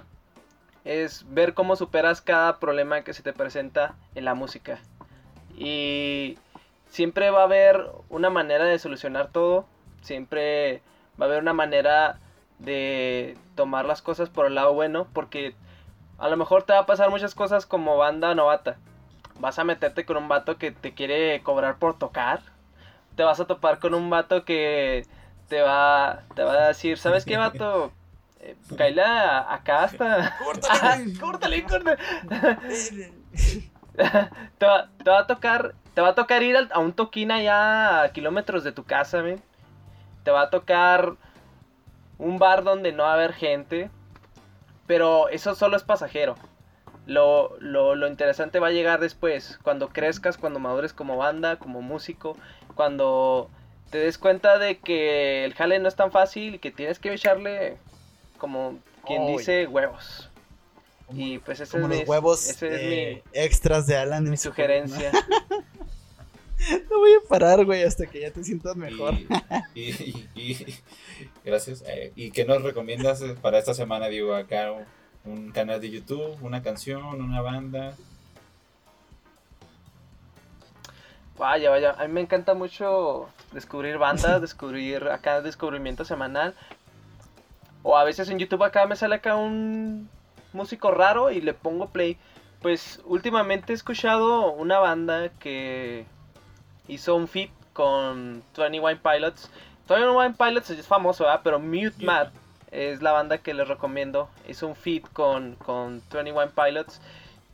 es ver cómo superas cada problema que se te presenta en la música. Y siempre va a haber una manera de solucionar todo. Siempre va a haber una manera de tomar las cosas por el lado bueno. Porque a lo mejor te va a pasar muchas cosas como banda novata. Vas a meterte con un vato que te quiere cobrar por tocar. Te vas a topar con un vato que te va, te va a decir, ¿sabes qué vato? Eh, Kaila, acá hasta... Córtale, córtale, córtale. Te, va, te va a tocar te va a tocar ir a un toquín allá a kilómetros de tu casa men. te va a tocar un bar donde no va a haber gente pero eso solo es pasajero lo, lo, lo interesante va a llegar después cuando crezcas cuando madures como banda como músico cuando te des cuenta de que el jale no es tan fácil y que tienes que echarle como quien dice huevos Como- y pues ese Como es, los mi, huevos ese es eh, extras de Alan. mi, en mi su sugerencia No voy a parar, güey, hasta que ya te sientas mejor. Y, y- y- y- gracias. Eh, ¿Y qué nos recomiendas para esta semana, Diego? Acá un, un canal de YouTube, una canción, una banda. Vaya, vaya, a mí me encanta mucho descubrir bandas, descubrir acá descubrimiento semanal. O a veces en YouTube acá me sale acá un músico raro y le pongo play. Pues últimamente he escuchado una banda que hizo un feat con 21 Pilots. 21 Pilots es famoso, ¿verdad? Pero Mute. Mad es la banda que les recomiendo. Hizo un feat con, con 21 Pilots.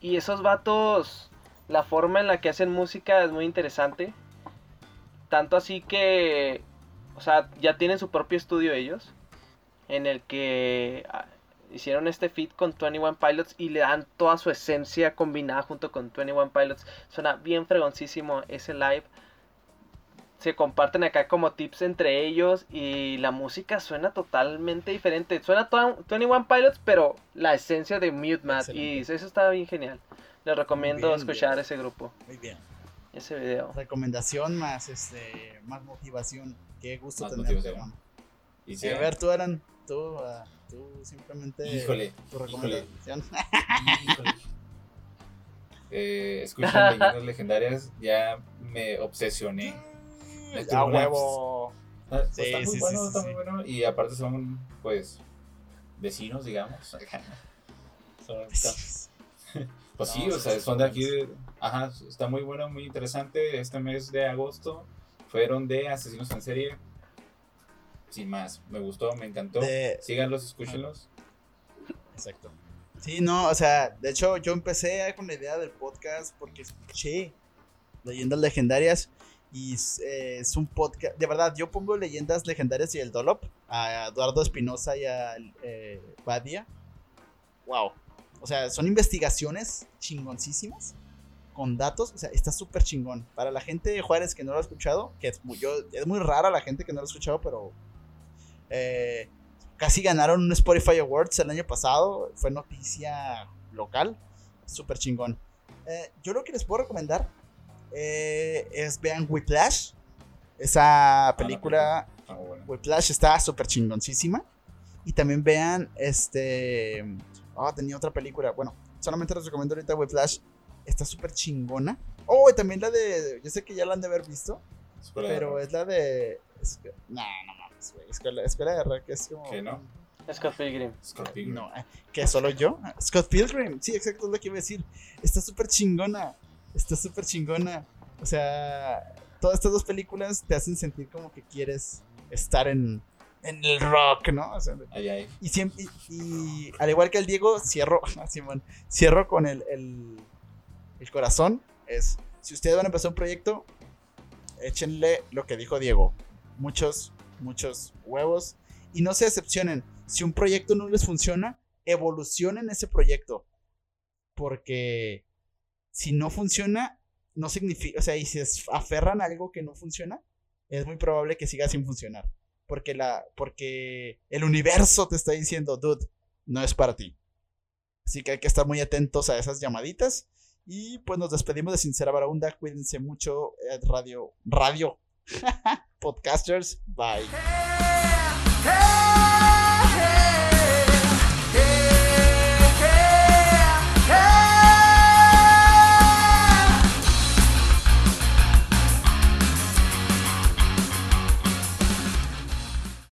Y esos vatos, la forma en la que hacen música es muy interesante. Tanto así que, o sea, ya tienen su propio estudio ellos. En el que ah, hicieron este feat con 21 Pilots y le dan toda su esencia combinada junto con 21 Pilots. Suena bien fregoncísimo ese live. Se comparten acá como tips entre ellos y la música suena totalmente diferente. Suena to- 21 Pilots, pero la esencia de Mute Mad. Y eso está bien genial. Les recomiendo bien, escuchar ese grupo, Muy bien. ese video. Recomendación más, este, más motivación. Qué gusto Más tenerte, motivación. Y Sí, a ver, tú, Alan, tú, ah, tú simplemente. Híjole, Tu recomendación. híjole. Eh, escuchan leyendas legendarias, ya me obsesioné. Este, A una- huevo. Está, Sí, está muy sí, bueno, sí, está muy bueno. Y aparte son, pues, vecinos, digamos. Son- Pues sí, No, o sea, son de aquí. de- ajá, está muy bueno, muy interesante. Este mes de agosto fueron de Asesinos en Serie. Sin más, me gustó, me encantó. De- Síganlos, escúchenlos. Exacto. Sí, no, o sea, de hecho yo empecé con la idea del podcast porque escuché leyendas legendarias y es, eh, es un podcast, de verdad, yo pongo leyendas legendarias y el Dolop a Eduardo Espinosa y a eh, Badia. Wow. O sea, son investigaciones chingoncísimas con datos, o sea, está súper chingón. Para la gente de Juárez que no lo ha escuchado, que es muy, yo- es muy rara la gente que no lo ha escuchado, pero eh, casi ganaron un Spotify Awards el año pasado. Fue noticia local. Súper chingón. Eh, yo lo que les puedo recomendar eh, es vean Whiplash. Esa película, Está muy bueno. Whiplash está súper chingoncísima. Y también vean este Ah, tenía otra película. Bueno, solamente les recomiendo ahorita Whiplash. Está súper chingona. Oh, y también la de. Yo sé que ya la han de haber visto. Pero es la de. Es que- Nah, no mames, güey. Escuela, escuela de rock es como. ¿Qué, no? Scott Pilgrim. Scott Pilgrim. No, eh, que solo yo. Scott Pilgrim. Sí, exacto, es lo que iba a decir. Está súper chingona. Está súper chingona. O sea, todas estas dos películas te hacen sentir como que quieres estar en, en el rock, ¿no? O sea, y, siempre, y, y al igual que el Diego, cierro, ah, Simón, cierro con el, el, el corazón. Es, si ustedes van a empezar un proyecto, échenle lo que dijo Diego. Muchos, muchos huevos. Y no se decepcionen. Si un proyecto no les funciona, evolucionen ese proyecto. Porque si no funciona, no significa, o sea, y si aferran a algo que no funciona, es muy probable que siga sin funcionar. Porque, la, porque el universo te está diciendo, dude, no es para ti. Así que hay que estar muy atentos a esas llamaditas. Y pues nos despedimos de Sincera Barahunda. Cuídense mucho. eh, Radio. Radio. Podcasters, bye.